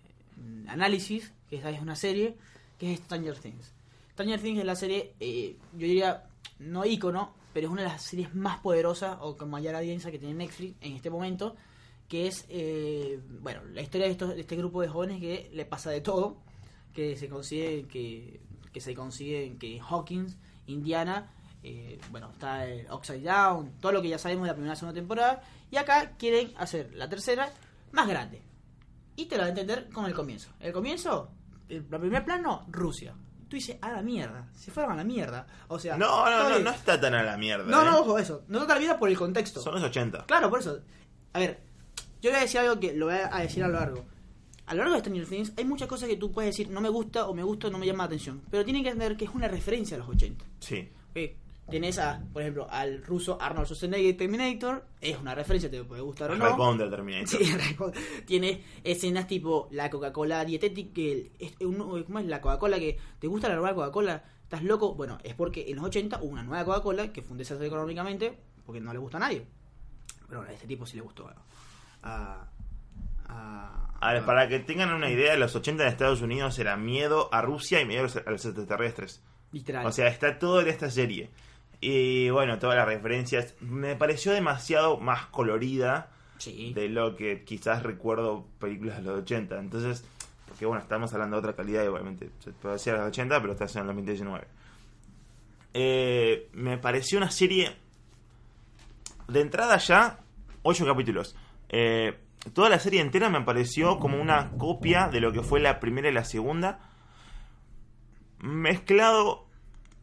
análisis, que esta es una serie, que es Stranger Things. Stranger Things es la serie, eh, yo diría, no ícono, pero es una de las series más poderosas o con mayor audiencia que tiene Netflix en este momento, que es, eh, bueno, la historia de, este grupo de jóvenes que le pasa de todo, que se consigue que, que se consigue que Hawkins, Indiana, eh, bueno, está el Upside Down, todo lo que ya sabemos de la primera y segunda temporada, y acá quieren hacer la tercera más grande. Y te lo va a entender con el comienzo. El comienzo, el primer plano, Rusia tú dices, a la mierda, se fueron a la mierda. O sea, no, no, no, no está tan a la mierda. No, no, ¿eh? ojo, eso. No está a la mierda por el contexto. Son los 80. Claro, por eso. A ver, yo voy a decir algo que lo voy a decir a lo largo. A lo largo de Stranger Things hay muchas cosas que tú puedes decir, no me gusta o me gusta o no me llama la atención. Pero tienen que entender que es una referencia a los 80. Sí. Tienes a, por ejemplo, al ruso Arnold Schwarzenegger Terminator, es una referencia, te puede gustar o no. Responder Terminator. Sí, Tienes escenas tipo la Coca-Cola dietética, que ¿cómo es la Coca-Cola que te gusta la nueva Coca-Cola? ¿Estás loco? Bueno, es porque en los 80 hubo una nueva Coca-Cola que fue un desastre económicamente porque no le gusta a nadie. Pero a este tipo sí le gustó a, a, ver, para que tengan una idea, los 80 de Estados Unidos era miedo a Rusia y miedo a los extraterrestres. Literal. O sea, está todo en esta serie. Y bueno, todas las referencias. Me pareció demasiado más colorida de lo que quizás recuerdo películas de los 80. Entonces, porque bueno, estamos hablando de otra calidad, igualmente. Se puede decir a los 80, pero está en el 2019. Eh, me pareció una serie. De entrada ya, 8 capítulos. Eh, toda la serie entera me pareció como una copia de lo que fue la primera y la segunda. Mezclado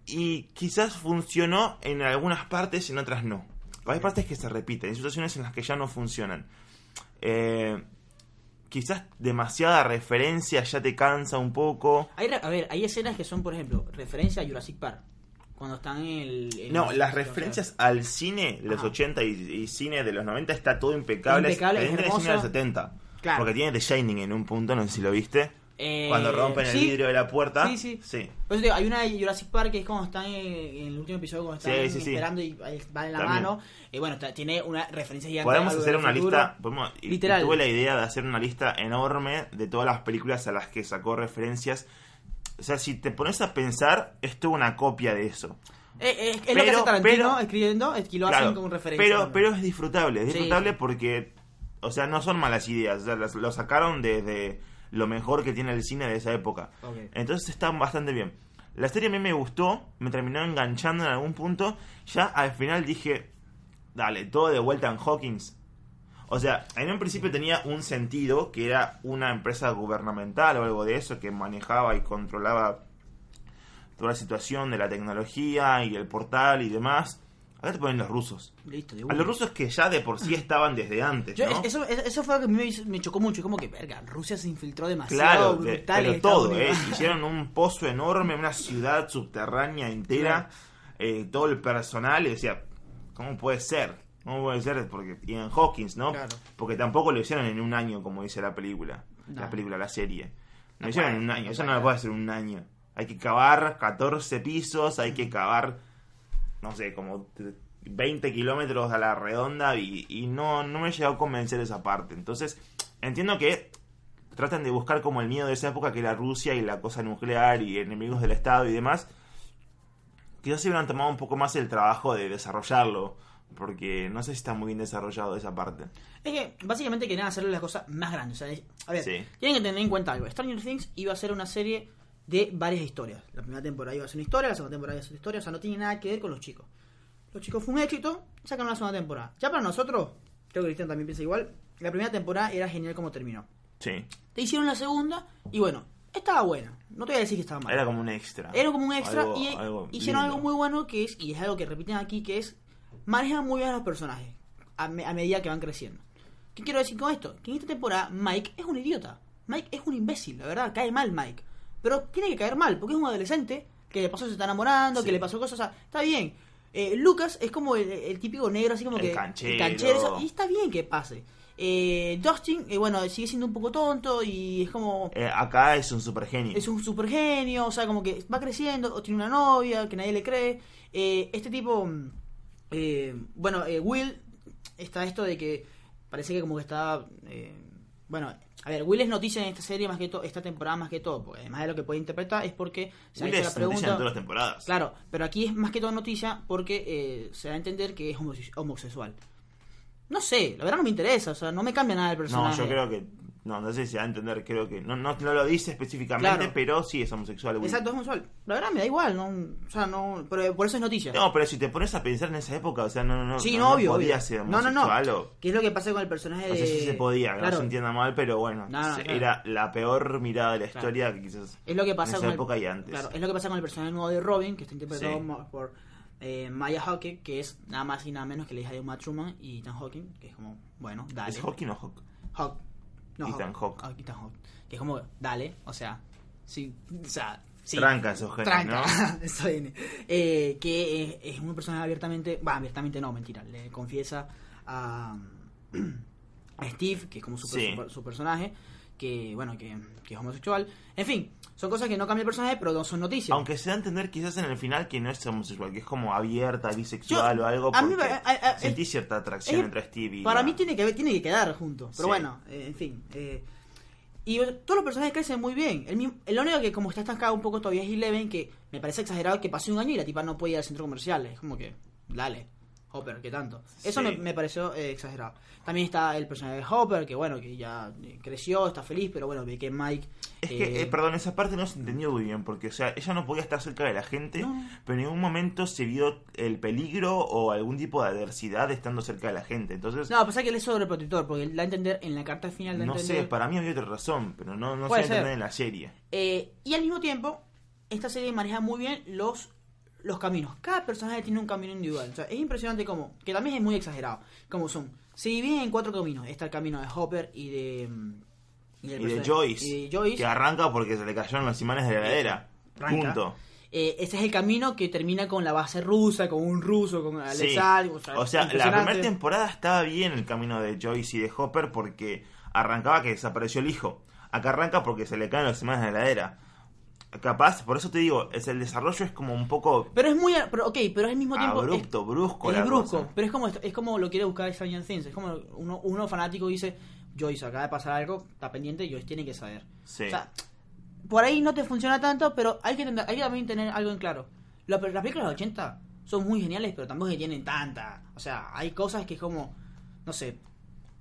y quizás funcionó en algunas partes y en otras no. Hay partes que se repiten, hay situaciones en las que ya no funcionan. Eh, quizás demasiada referencia ya te cansa un poco. Hay, a ver, hay escenas que son, por ejemplo, referencia a Jurassic Park. Cuando están en el... no, las referencias al cine de los 80 y, cine de los 90 está todo impecable. Impecable, es, cine de los 70. Porque tiene The Shining en un punto, no sé si lo viste. Eh, Cuando rompen el vidrio de la puerta. Sí, sí. sí. hay una de Jurassic Park que es como están en, el último episodio, cuando están esperando y va en la mano. Y bueno, tiene una referencia gigante. Podemos hacer una lista. Podemos, Literal. Tuve la idea de hacer una lista enorme de todas las películas a las que sacó referencias. O sea, si te pones a pensar, esto es una copia de eso. Eh, eh, es pero, lo que hace Tarantino escribiendo, es que lo hacen como referencia. Pero, pero es disfrutable, es disfrutable porque, o sea, no son malas ideas. O sea, lo sacaron desde lo mejor que tiene el cine de esa época. Entonces están bastante bien. La serie a mí me gustó, me terminó enganchando en algún punto. Ya al final dije, dale, todo de vuelta en Hawkins. O sea, en un principio tenía un sentido que era una empresa gubernamental o algo de eso que manejaba y controlaba toda la situación de la tecnología y el portal y demás. Acá te ponen los rusos. Listo, a los rusos que ya de por sí estaban desde antes. ¿no? eso, eso fue lo que me, me chocó mucho. Como que, verga, Rusia se infiltró demasiado. Claro, pero todo, ¿eh? Hicieron un pozo enorme, una ciudad subterránea entera. Eh, todo el personal. Y decía, ¿cómo puede ser? ¿Cómo puede ser? Porque, en Hawkins, ¿no? Porque tampoco lo hicieron en un año, como dice la película. La película, la serie. No lo hicieron en un año. Eso no lo puede hacer en un año. Hay que cavar 14 pisos, hay que cavar no sé, como 20 kilómetros a la redonda y, no, no me he llegado a convencer esa parte. Entonces, entiendo que tratan de buscar como el miedo de esa época que era Rusia y la cosa nuclear y enemigos del Estado y demás. quizás se hubieran tomado un poco más el trabajo de desarrollarlo. Porque no sé si está muy bien desarrollado esa parte. Es que básicamente querían hacerle las cosas más grandes. O sea, a ver, tienen que tener en cuenta algo. Stranger Things iba a ser una serie de varias historias. La primera temporada iba a ser una historia, la segunda temporada iba a ser una historia. O sea, no tiene nada que ver con los chicos. Los chicos fue un éxito, sacan una segunda temporada. Ya para nosotros, creo que Cristian también piensa igual, la primera temporada era genial como terminó. Sí. Te hicieron la segunda y bueno, estaba buena. No te voy a decir que estaba mal. Era como un extra. Era como un extra y hicieron algo muy bueno que es, y es algo que repiten aquí, que es manejan muy bien a los personajes a, medida que van creciendo. ¿Qué quiero decir con esto? Que en esta temporada Mike es un idiota. Mike es un imbécil, la verdad, cae mal Mike. Pero tiene que caer mal, porque es un adolescente que le pasó se está enamorando, que le pasó cosas, o sea, está bien. Eh, Lucas es como el, típico negro, así como el que... Canchero. El canchero. y está bien que pase. Eh, Dustin, eh, bueno, sigue siendo un poco tonto y es como... Eh, acá es un super genio. Es un super genio, o sea, como que va creciendo, o tiene una novia que nadie le cree. este tipo eh, bueno, eh, Will, está esto de que parece que como que está... Eh, bueno, a ver, Will es noticia en esta serie más que todo, esta temporada más que todo, porque además de lo que puede interpretar es porque se Will ha hecho la pregunta. en todas las temporadas. Claro, pero aquí es más que todo noticia porque se da a entender que es homosexual. No sé, la verdad no me interesa, o sea, no me cambia nada el personaje. No, yo creo que no, no sé si va a entender, creo que. No, no, lo dice específicamente, pero sí es homosexual. Exacto, es homosexual. La verdad me da igual, no, o sea, no. Pero por eso es noticia. No, pero si te pones a pensar en esa época, o sea, no, no, sí, no, obvio, podía ser homosexual. No, no, no. ¿Qué es lo que pasa con el personaje de.? No sé si se podía, no se entienda mal, pero bueno. era la peor mirada de la historia que quizás. Es lo que pasa en esa época y antes. Claro, es lo que pasa con el personaje nuevo de Robin, que está interpretado por. Eh, Maya Hawke, que es nada más y nada menos que la hija de Matt Truman y Ethan Hawking, que es como, bueno, dale. ¿Es Hawking o Hawk? Hawk. No, Ethan Hawke. Ah, Ethan Hawke. Que es como, dale, o sea, sí, o sea, sí. Tranca esos Tranca, ¿no? eh, que es, una persona abiertamente, va, abiertamente no, mentira, le confiesa a, a Steve, que es como su, su, personaje, que, bueno, que, que, es homosexual. En fin, son cosas que no cambia el personaje, pero no son noticias. Aunque se da a entender quizás en el final que no es homosexual, que es como abierta, bisexual o algo, porque sentí cierta atracción entre Steve y... Para mí tiene que, tiene que quedar juntos, pero bueno, eh, en fin... Eh, y todos los personajes crecen muy bien. El, el único que como está estancado un poco todavía es Eleven, que me parece exagerado que pasó un año y la tipa no puede ir al centro comercial. Es como que, dale. Hopper, ¿qué tanto? Eso me, pareció eh, exagerado. También está el personaje de Hopper, que bueno, que ya eh, creció, está feliz, pero bueno, ve que Mike... Es que, eh, perdón, esa parte no se entendió muy bien, porque, o sea, ella no podía estar cerca de la gente, pero en ningún momento se vio el peligro o algún tipo de adversidad estando cerca de la gente, entonces... No, pasa que él es sobreprotector, porque da a entender en la carta final... no sé, para mí había otra razón, pero no, no se entender en la serie. y al mismo tiempo, esta serie maneja muy bien los los caminos. Cada personaje tiene un camino individual. O sea, es impresionante como, que también es muy exagerado, como son. Se dividen en cuatro caminos. Está el camino de Hopper y de... Mm, y, de, Joyce, Que arranca porque se le cayeron los imanes de la heladera. Punto. Eh, ese es el camino que termina con la base rusa, con un ruso, con Alexal. O sea, la primera temporada estaba bien el camino de Joyce y de Hopper porque arrancaba que desapareció el hijo. Acá arranca porque se le caen los imanes de la heladera capaz, por eso te digo, es el desarrollo es como un poco Pero es muy pero, ok, pero al mismo tiempo abrupto, brusco es brusco, pero es como es como lo quiere buscar Stranger Things, es como uno, uno fanático dice, Joyce acaba de pasar algo, está pendiente, Joyce tiene que saber. Sí. O sea, por ahí no te funciona tanto, pero hay que hay que también tener algo en claro. Las películas de los 80 son muy geniales, pero tampoco que tienen tanta, o sea, hay cosas que es como no sé,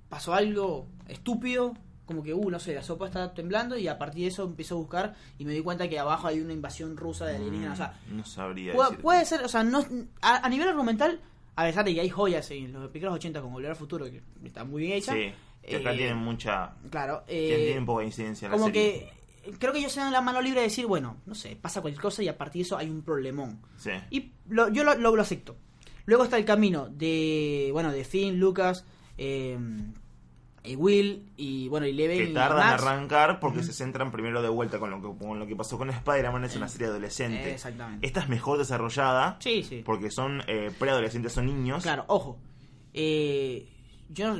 pasó algo estúpido como que, uh, no sé, la sopa está temblando y a partir de eso empiezo a buscar y me di cuenta que abajo hay una invasión rusa de alienígenas. o sea, mm, no sabría. Puede, ser, o sea, no, a, nivel argumental, a pesar de que hay joyas en los películas 80 como Volver al Futuro, que está muy bien hecha. Sí, que acá eh, tienen mucha. Claro. Eh, tienen poca incidencia en Como que creo que ellos se dan la mano libre de decir, bueno, no sé, pasa cualquier cosa y a partir de eso hay un problemón. Sí. Y yo lo, lo, acepto. Luego está el camino de, bueno, de Finn, Lucas, eh, y Will y bueno y Leven que tardan en arrancar porque se centran primero de vuelta con lo que, con lo que pasó con Spider-Man es una serie adolescente. exactamente. Esta es mejor desarrollada sí sí. porque son eh, preadolescentes son niños. Claro ojo eh, yo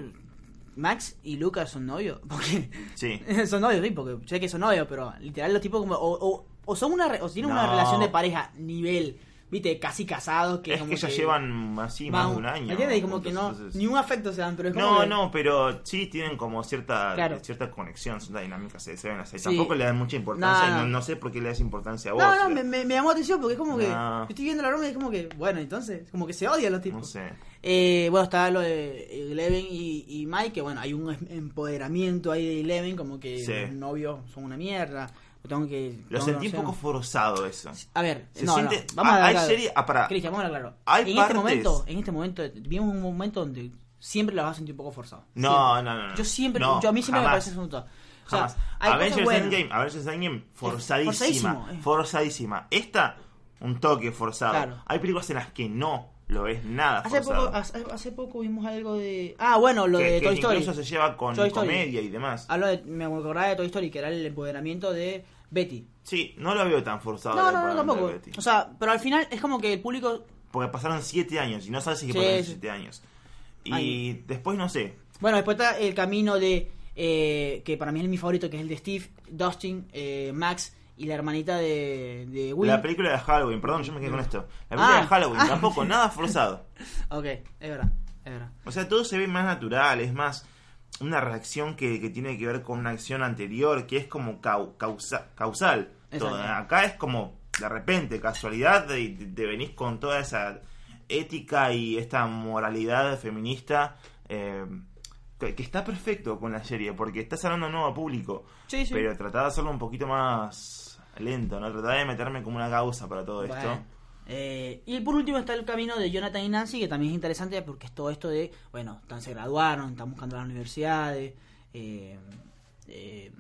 Max y Lucas son novios porque sí. son novios sí porque sé que son novios pero literal los tipos como o, o, son una o tienen una relación de pareja nivel viste, casi casados. Que es como que ya llevan así más de un año. ¿Entiendes? Y como que no, entonces- ni un afecto se dan, pero es como No, que- no, pero sí tienen como cierta Claro. cierta conexión, cierta dinámica, se, se ven así. Sí. Tampoco le dan mucha importancia, No, y no. no, no sé por qué le das importancia a vos. No, no, me, me, me llamó la atención porque es como que. Yo Estoy viendo la broma y es como que. Bueno, entonces, como que se odian los tipos. No sé. Eh, bueno, está lo de Eleven y, y Mike, que bueno, hay un em- empoderamiento ahí de Eleven, como que Sí. los novios son una mierda. Lo Tengo que, Lo tengo sentí que un poco forzado eso. A ver, Se no, siente- no, vamos ah, a hay hablar- serie- ah. Cristian, vamos a hablar claro. Hay en este momento, en este momento, vivimos un momento donde siempre las vas a sentir un poco forzado. No, no, no, no. Yo siempre, No, yo a mí siempre me parece eso. O sea, Jamás. hay cosas Avengers buenas. Endgame, Avengers Endgame, forzadísima. forzadísimo, eh. Forzadísima. Esta, un toque forzado. Claro. Hay películas en las que no lo ves nada Hace forzado. poco, hace, hace poco vimos algo de. Ah, bueno, lo que, de que Toy Story. incluso se lleva con Toy Story. comedia y demás. Hablo de, me acordaba de Toy Story, que era el empoderamiento de Betty. Sí, no lo veo tan forzado. No, no, no, tampoco. O sea, pero al final es como que el público. Porque pasaron siete años y no sabes si Sí, pasaron sí. siete años. Y Ay. después no sé. Bueno, después está el camino de. eh, que para mí es mi favorito, que es el de Steve, Dustin, eh, Max y la hermanita de, de Will. La película de Halloween, perdón, yo me quedé con esto. La película Ah. de Halloween, Ah. tampoco, nada forzado. Ok, es verdad, es verdad. O sea, todo se ve más natural, es más una reacción que, que tiene que ver con una acción anterior, que es como cau- causa- causal. Todo. Acá es como de repente, casualidad, de, de- de venís con toda esa ética y esta moralidad feminista. eh, que, está perfecto con la serie, porque estás hablando a nuevo público. Sí, sí. Pero tratá de hacerlo un poquito más lento, ¿no? Tratá de meterme como una causa para todo esto. Eh, y por último está el camino de Jonathan y Nancy, que también es interesante porque es todo esto de, bueno, están, se graduaron, están buscando las universidades, eh, eh,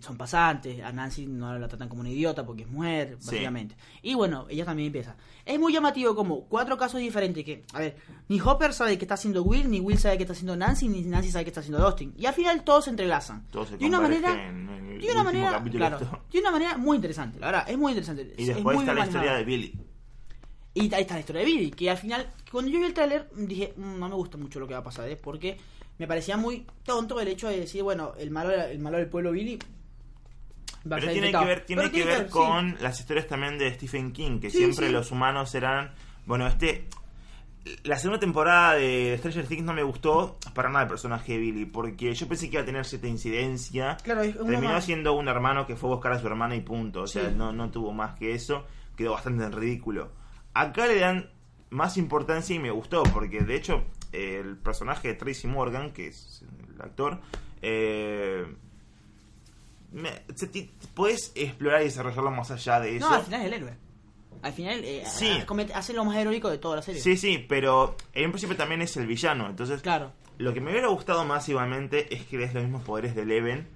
son pasantes, a Nancy no la tratan como una idiota porque es mujer, Sí. básicamente. Y bueno, ella también empieza. Es muy llamativo como cuatro casos diferentes que, a ver, ni Hopper sabe qué está haciendo Will, ni Will sabe qué está haciendo Nancy, ni Nancy sabe qué está haciendo Dustin. Y al final todos se entrelazan. Todo se de una manera... de una manera, claro, de una manera muy interesante, la verdad, es muy interesante. Y es después muy está la historia de Billy. Y ahí está la historia de Billy, que al final, cuando yo vi el tráiler, dije, "Mm, no me gusta mucho lo que va a pasar, ¿eh? porque me parecía muy tonto el hecho de decir, bueno, el malo, el malo del pueblo Billy... va a Pero tiene que infectado". ver, tiene Pero que ver sí. con las historias también de Stephen King, que Sí, siempre sí. los humanos eran... Bueno, este... La segunda temporada de Stranger Things no me gustó para nada el personaje de Billy, porque yo pensé que iba a tener cierta incidencia. Claro, Terminó más. siendo un hermano que fue a buscar a su hermana y punto. O sea, no, no tuvo más que eso. Quedó bastante en ridículo. Acá le dan más importancia y me gustó, porque de hecho el personaje de Tracy Morgan, que es el actor, eh, puedes explorar y desarrollarlo más allá de eso. No, al final es el héroe. Al final eh, Sí. hace lo más heroico de toda la serie. Sí, sí, pero en principio también es el villano. Entonces, Claro, lo que me hubiera gustado más igualmente es que le des los mismos poderes de Eleven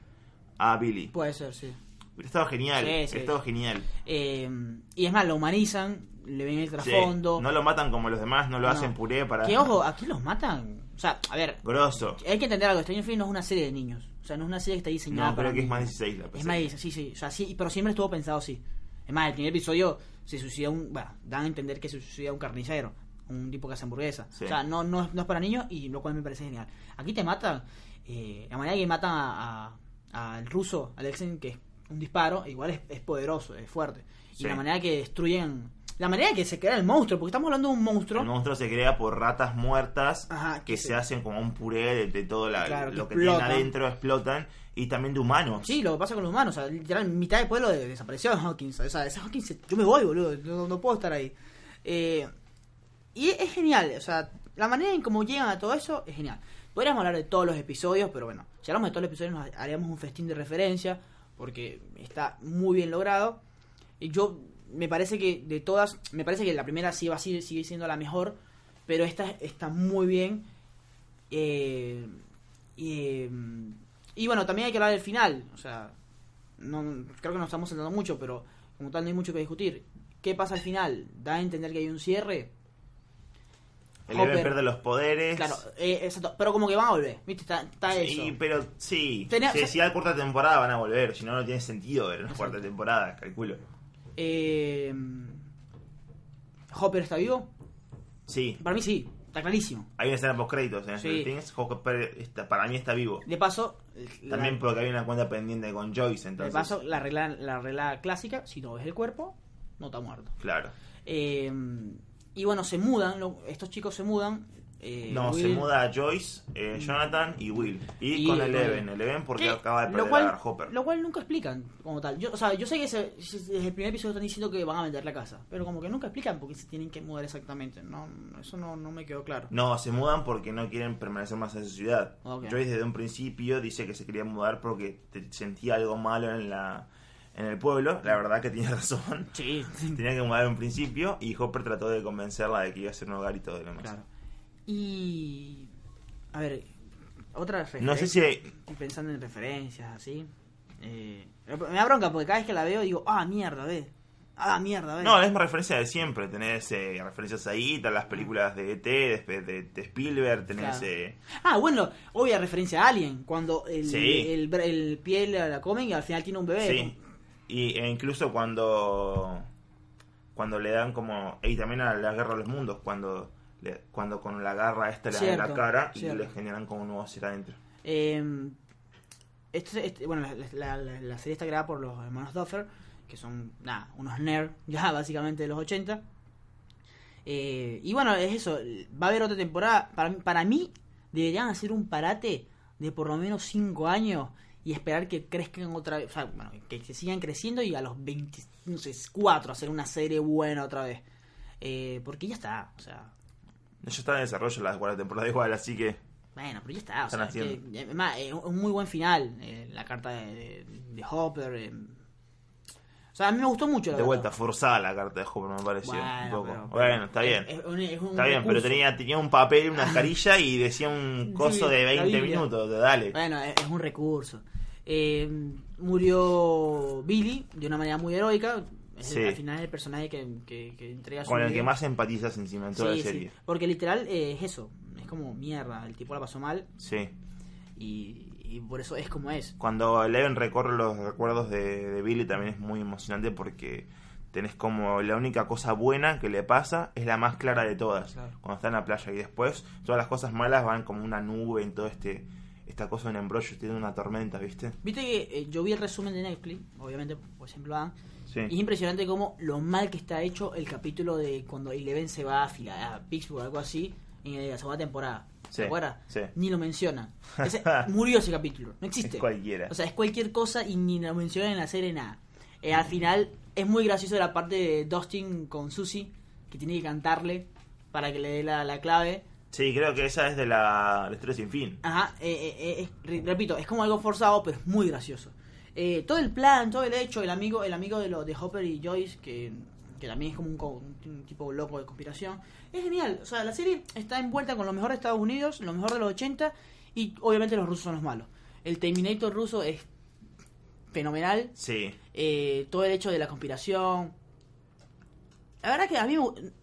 a Billy. puede ser, sí. Hubiera estado genial, Sí, hubiera sí. estado genial. Eh, y es más, lo humanizan, le ven el Sí, trasfondo. no lo matan como los demás, no lo No. hacen puré para... Que ojo, aquí los matan. O sea, a ver, Grosso. hay que entender algo. Stranger Things no es una serie de niños. O sea, no es una serie que está diseñada No, para creo que es más 16 la Es PC. más 16, sí, sí. O sea, sí, pero siempre estuvo pensado así. Es más, el primer episodio se suicida un... Bueno, dan a entender que se suicida un carnicero. Un tipo que hace hamburguesa. Sí. O sea, no, no, es- no es para niños y lo cual me parece genial. Aquí te matan... eh, la manera que matan a- a- al ruso, Alexen, que es un disparo, igual es, es poderoso, es fuerte. Y Sí. la manera que destruyen... La manera que se crea el monstruo, porque estamos hablando de un monstruo... El monstruo se crea por ratas muertas Ajá, que se hacen como un puré de, de todo la- Claro, lo que que tienen adentro, explotan. Y también de humanos. Sí, lo que pasa con los humanos, o sea, literal, mitad del pueblo de- desapareció en Hawkins. O sea, ese Hawkins, yo me voy, boludo, no, no puedo estar ahí. Eh, y es, es genial, o sea, la manera en cómo llegan a todo eso es genial. Podríamos hablar de todos los episodios, pero bueno, si hablamos de todos los episodios nos haríamos un festín de referencia, porque está muy bien logrado. Y yo, me parece que de todas, me parece que la primera sí va a seguir, sigue siendo la mejor, pero esta está muy bien. Eh, y, y bueno, también hay que hablar del final. O sea, no, creo que nos estamos sentando mucho, pero como tal no hay mucho que discutir. ¿Qué pasa al final? ¿Da a entender que hay un cierre? Eleven Hopper. pierde los poderes. Claro, eh, exacto. Pero como que van a volver, ¿viste? Está, está Sí, eso. pero sí. Tenía- si, o sea- si hay cuarta temporada van a volver. Si no, no tiene sentido ver una cuarta temporada, calculo. Eh, ¿Hopper está vivo? Sí. Para mí sí, está clarísimo. Hay una escena post créditos en Sí. Stranger Things. Hopper está- para mí está vivo. De paso, la- También porque hay una cuenta pendiente con Joyce. de paso la regla, la regla clásica, si no ves el cuerpo, no está muerto. Claro. Eh, y bueno, se mudan, lo- estos chicos se mudan. Eh, No, se muda Joyce, eh, Jonathan y Will. Y, Y- con Eleven. Eleven porque ¿Qué? acaba de lo perder cual, a Hopper. Lo cual nunca explican como tal. Yo, o sea, yo sé que se- desde el primer episodio están diciendo que van a vender la casa, pero como que nunca explican por qué se tienen que mudar exactamente. No, eso no, no me quedó claro. No, se mudan porque no quieren permanecer más en esa ciudad. Joyce desde un principio dice que se quería mudar porque sentía algo malo en la en el pueblo. La verdad que tiene razón. Sí, Tenía que mudar en un principio y Hopper trató de convencerla de que iba a ser un hogar y todo lo demás. claro. Y. A ver, otra referencia. No sé si hay- Estoy pensando en referencias, así. Eh, me da bronca porque cada vez que la veo digo, ah, mierda, ve. Ah, mierda, ve. No, es la misma referencia de siempre. Tenés eh, referencias ahí, las películas de ET, de, de- de Spielberg, tenés... Claro. eh, Ah, bueno, obvia referencia a Alien, cuando el, Sí. el, el piel la la comen y al final tiene un bebé. Sí. Y, e incluso cuando cuando le dan como y también a la guerra de los mundos cuando le- cuando con la garra esta le dan en la Cierto, cara y le generan como un nuevo ser adentro. Eh, este, este- bueno, la, la- la serie está creada por los hermanos Duffer, que son, nada, unos nerds ya básicamente de los 80. Eh, y bueno, es eso, va a haber otra temporada. Para, para mí, deberían hacer un parate de por lo menos 5 años y esperar que crezcan otra vez, o sea, bueno, que, que sigan creciendo y a los 24 hacer una serie buena otra vez. Eh, porque ya está, o sea, Ya está en desarrollo la cuarta temporada igual, así que bueno, pero ya está. O Están sea, es que, además, es un muy buen final. eh, la carta de, de- de Hopper. eh. O sea, a mí me gustó mucho. La de verdad. vuelta forzada la carta de Hopper me pareció Bueno, un poco. pero- bueno, está bien. Es, es un- es un Está bien, pero tenía, tenía un papel, una carilla y decía un coso Sí, de la 20 Biblia. minutos. Dale. Bueno, es, es un recurso. Eh, murió Billy de una manera muy heroica. Es Sí. el- al final es el personaje que, que, que entrega su Con el vida. que más empatizas encima en toda Sí, la sí, serie. porque literal eh, es eso. Es como mierda. El tipo la pasó mal Sí. y, y por eso es como es. Cuando Eleven recorre los recuerdos de, de Billy también es muy emocionante porque tenés como la única cosa buena que le pasa es la más clara de todas. Claro. Cuando está en la playa y después todas las cosas malas van como una nube en todo este esta cosa en embrollo, tiene una tormenta, ¿viste? Viste que eh, yo vi el resumen de Netflix, obviamente, por ejemplo, dan. Sí. Y es impresionante como lo mal que está hecho el capítulo de cuando Eleven se va a, Fila- a Pittsburgh o algo así en la segunda temporada. Sí, ¿Se acuerdas? sí. Ni lo mencionan. Ese- murió ese capítulo. No existe. Es cualquiera. O sea, es cualquier cosa y ni lo mencionan en la serie nada. Eh, al final es muy gracioso la parte de Dustin con Susie, que tiene que cantarle para que le dé la, la clave. Sí, creo que esa es de la, la historia sin fin. Ajá, eh, eh, eh, es- repito, es como algo forzado, pero es muy gracioso. Eh, todo el plan, todo el hecho, el amigo, el amigo de, lo, de Hopper y Joyce, que, que también es como un, tipo loco de conspiración, es genial. O sea, la serie está envuelta con lo mejor de Estados Unidos, lo mejor de los 80, y obviamente los rusos son los malos. El Terminator ruso es fenomenal. Sí. Eh, todo el hecho de la conspiración. La verdad que a mí,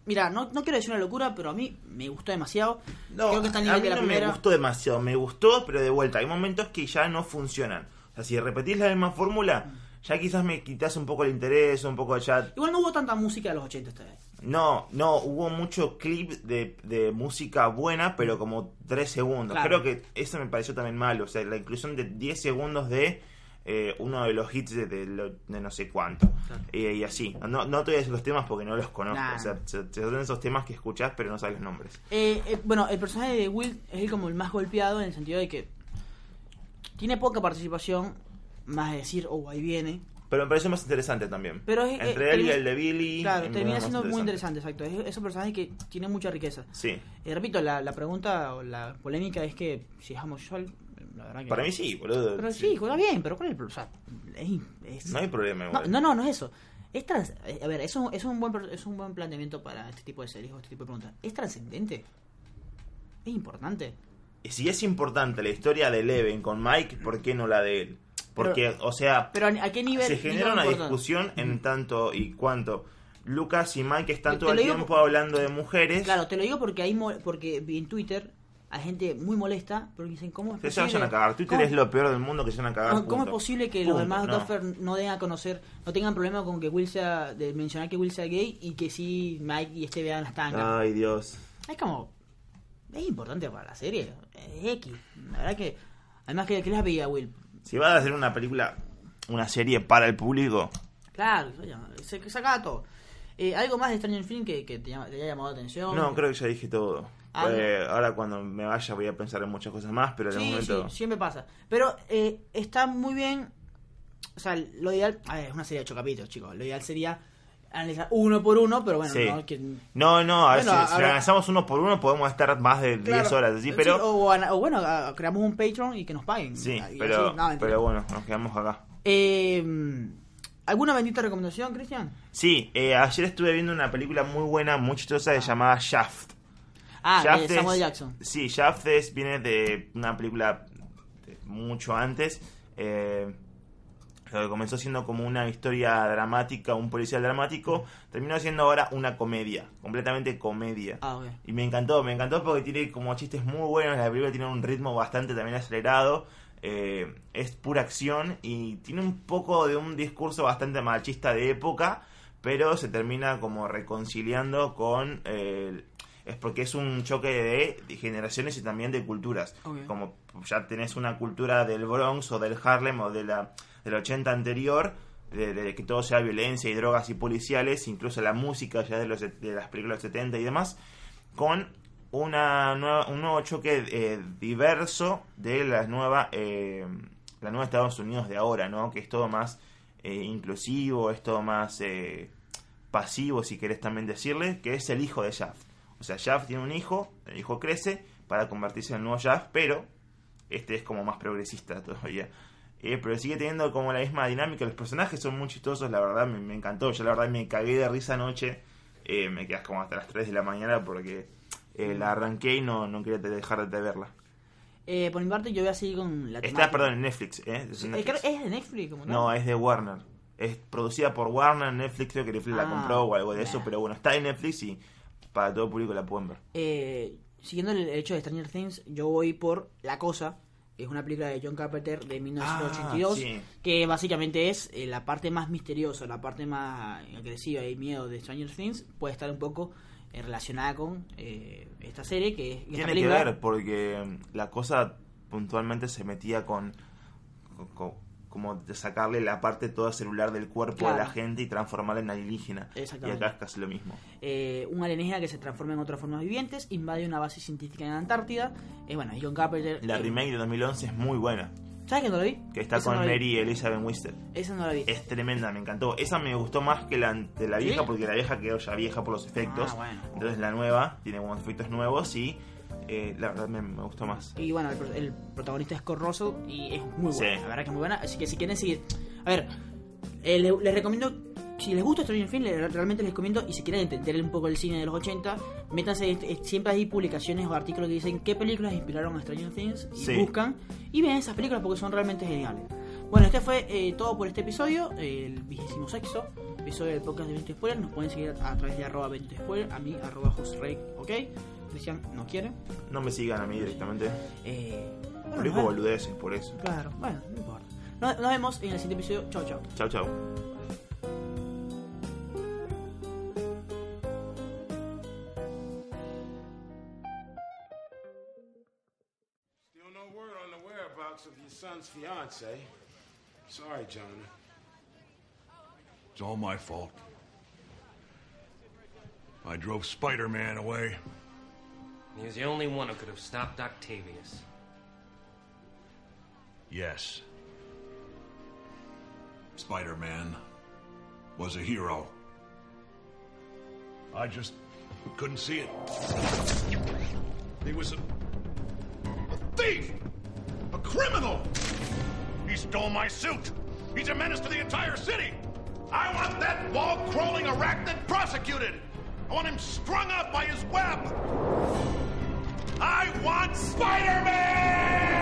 mira, no, no quiero decir una locura, pero a mí me gustó demasiado. No, Creo que está a a mí de la no primera. me gustó demasiado. Me gustó, pero de vuelta. Hay momentos que ya no funcionan. O sea, si repetís la misma fórmula, ya quizás me quitas un poco el interés, un poco ya... Igual no hubo tanta música de los 80 esta vez. No, no, hubo mucho clip de, de música buena, pero como 3 segundos. Claro. Creo que eso me pareció también malo. O sea, la inclusión de 10 segundos de eh, uno de los hits de, de lo- de no sé cuánto. Claro. Eh, y así. No, no te voy a decir los temas porque no los conozco. Nah. O sea, se- se- son esos temas que escuchás, pero no sabes los nombres. Eh, eh, bueno, el personaje de Will es el como el más golpeado en el sentido de que tiene poca participación, más de decir, oh, ahí viene. Pero me pareció más interesante también. Pero es- Entre él y el de Billy. Claro, termina siendo muy interesante, exacto. Es, es un personaje que tiene mucha riqueza. Sí. Eh, repito, la, la pregunta o la polémica es que si es homosexual, la verdad que Para no. mí sí, boludo. Pero sí, juega bien, pero ¿cuál es el pro- o sea, es- es- No hay problema, No, no, no, no es eso. Es trans- eh, a ver, eso es un buen es un buen planteamiento para este tipo de series o este tipo de preguntas. ¿Es trascendente? ¿Es importante? Si es importante la historia de Leven con Mike, ¿por qué no la de él? Porque, o sea, Pero ¿a qué nivel? se genera una importante? discusión en tanto y cuanto Lucas y Mike están todo el tiempo por- hablando de mujeres. Claro, te lo digo porque mo- porque en Twitter hay gente muy molesta porque dicen cómo es Que se posible vayan a cagar. Twitter ¿Cómo- es lo peor del mundo que se van a cagar. ¿Cómo, cómo es posible que los demás no. Duffer no den a conocer, no tengan problema con que Will sea, de mencionar que Will sea gay y que sí Mike y este vean las tangas? Ay, Dios. Es como, es importante para la serie, es X. La verdad que, además que, que les pedía a Will. Si vas a hacer una película, una serie para el público, Claro, se, se acaba todo. Eh, ¿Algo más de Stranger Things que, que te, te haya llamado la atención? No, creo que ya dije todo. Ah, Eh, ahora cuando me vaya voy a pensar en muchas cosas más, pero en el Sí, momento... sí, siempre pasa. Pero eh, está muy bien. O sea, lo ideal. A ver, es una serie de ocho capítulos, chicos. Lo ideal sería analizar uno por uno, pero bueno, Sí. no. Que, No, no, a ver, Bueno, si, analizamos uno por uno podemos estar más de 10 Claro, horas, ¿sí? sí, Pero, o, bueno, creamos un Patreon y que nos paguen. sí, pero, así, no, mentira. pero bueno, nos quedamos acá. Eh, ¿Alguna bendita recomendación, Cristian? Sí, eh, ayer estuve viendo una película muy buena, muy chistosa, llamada Shaft. Ah, Shaft de Samuel es- Jackson. Sí, Shaft es- viene de una película de mucho antes. Eh, que comenzó siendo como una historia dramática, un policial dramático, terminó siendo ahora una comedia, completamente comedia. Ah, ok. Y me encantó, me encantó porque tiene como chistes muy buenos, la película tiene un ritmo bastante también acelerado, eh, es pura acción y tiene un poco de un discurso bastante machista de época, pero se termina como reconciliando con... eh, es porque es un choque de, generaciones y también de culturas. Como ya tenés una cultura del Bronx o del Harlem o de la, del 80 anterior, de, de que todo sea violencia y drogas y policiales, incluso la música ya de, los, de las películas 70 y demás, con una nueva- un nuevo choque eh, diverso de la nueva, eh, la nueva Estados Unidos de ahora, ¿no? Que es todo más eh, inclusivo, es todo más eh, pasivo, si querés también decirle, que es el hijo de Shaft. O sea, Shaft tiene un hijo, el hijo crece para convertirse en el nuevo Shaft, pero este es como más progresista todavía. Eh, pero sigue teniendo como la misma dinámica. Los personajes son muy chistosos, la verdad me, me encantó. Yo la verdad me cagué de risa anoche. Eh, me quedas como hasta las 3 de la mañana porque eh, la arranqué y no, no quería dejar de verla. Eh, por mi parte, yo voy a seguir con la Está, perdón, en Netflix. ¿eh? Es en es, que Netflix. es de Netflix, como. No, es de Warner. Es producida por Warner, Netflix creo que Netflix Ah, la compró o algo de eso, pero bueno, está en Netflix y para todo público la pueden ver. Eh, siguiendo el hecho de Stranger Things, yo voy por La Cosa, que es una película de John Carpenter de 1982, Ah, sí. que básicamente es eh, la parte más misteriosa, la parte más agresiva y miedo de Stranger Things, puede estar un poco eh, relacionada con eh, esta serie, que es Tiene que ver porque la cosa puntualmente se metía con, con- con- como de sacarle la parte toda celular del cuerpo a Claro. la gente y transformarla en alienígena. Y acá es casi lo mismo. eh, un alienígena que se transforma en otras formas vivientes, invade una base científica en la Antártida. Eh, bueno, John Carpenter. La eh, remake de 2011 es muy buena, ¿Sabes que no la vi? que está Esa con no. Mary Elizabeth Winstead. Esa no la vi. Es tremenda, me encantó. Esa me gustó más que la de la vieja ¿Sí? porque la vieja quedó ya vieja por los efectos. Ah, bueno. Entonces la nueva tiene buenos efectos nuevos y eh, la verdad me, me gustó más. Y bueno, el, el protagonista es Kurt Russell y es muy Sí. buena, la verdad que es muy buena. Así que si quieren seguir. A ver, eh, le- les recomiendo. Si les gusta Stranger Things, realmente les recomiendo. Y si quieren entender un poco el cine de los 80, métanse. siempre hay publicaciones o artículos que dicen qué películas inspiraron a Stranger Things. Y Sí. buscan y ven esas películas porque son realmente geniales. Bueno, este fue eh, todo por este episodio, el vigésimo sexto episodio del podcast de 20 Spoiler. Nos pueden seguir a, a través de arroba 20 Spoiler, a mí, arroba Josrey, ok. Cristian no quiere. No me sigan a mí directamente. Eh, bueno, Publico nos vemos. boludeces por eso. Claro, bueno, no importa. Nos, nos vemos en el siguiente episodio. Chao, chao. Chau, chau. Still no word on the whereabouts of your son's fiance. Sorry, Jonah. It's all my fault. I drove Spider Man away. He was the only one who could have stopped Octavius. Yes. Spider Man was a hero. I just couldn't see it. He was a, a thief! A criminal! He stole my suit! He's a menace to the entire city! I want that wall crawling arachnid prosecuted! I want him strung up by his web! I want Spider Man!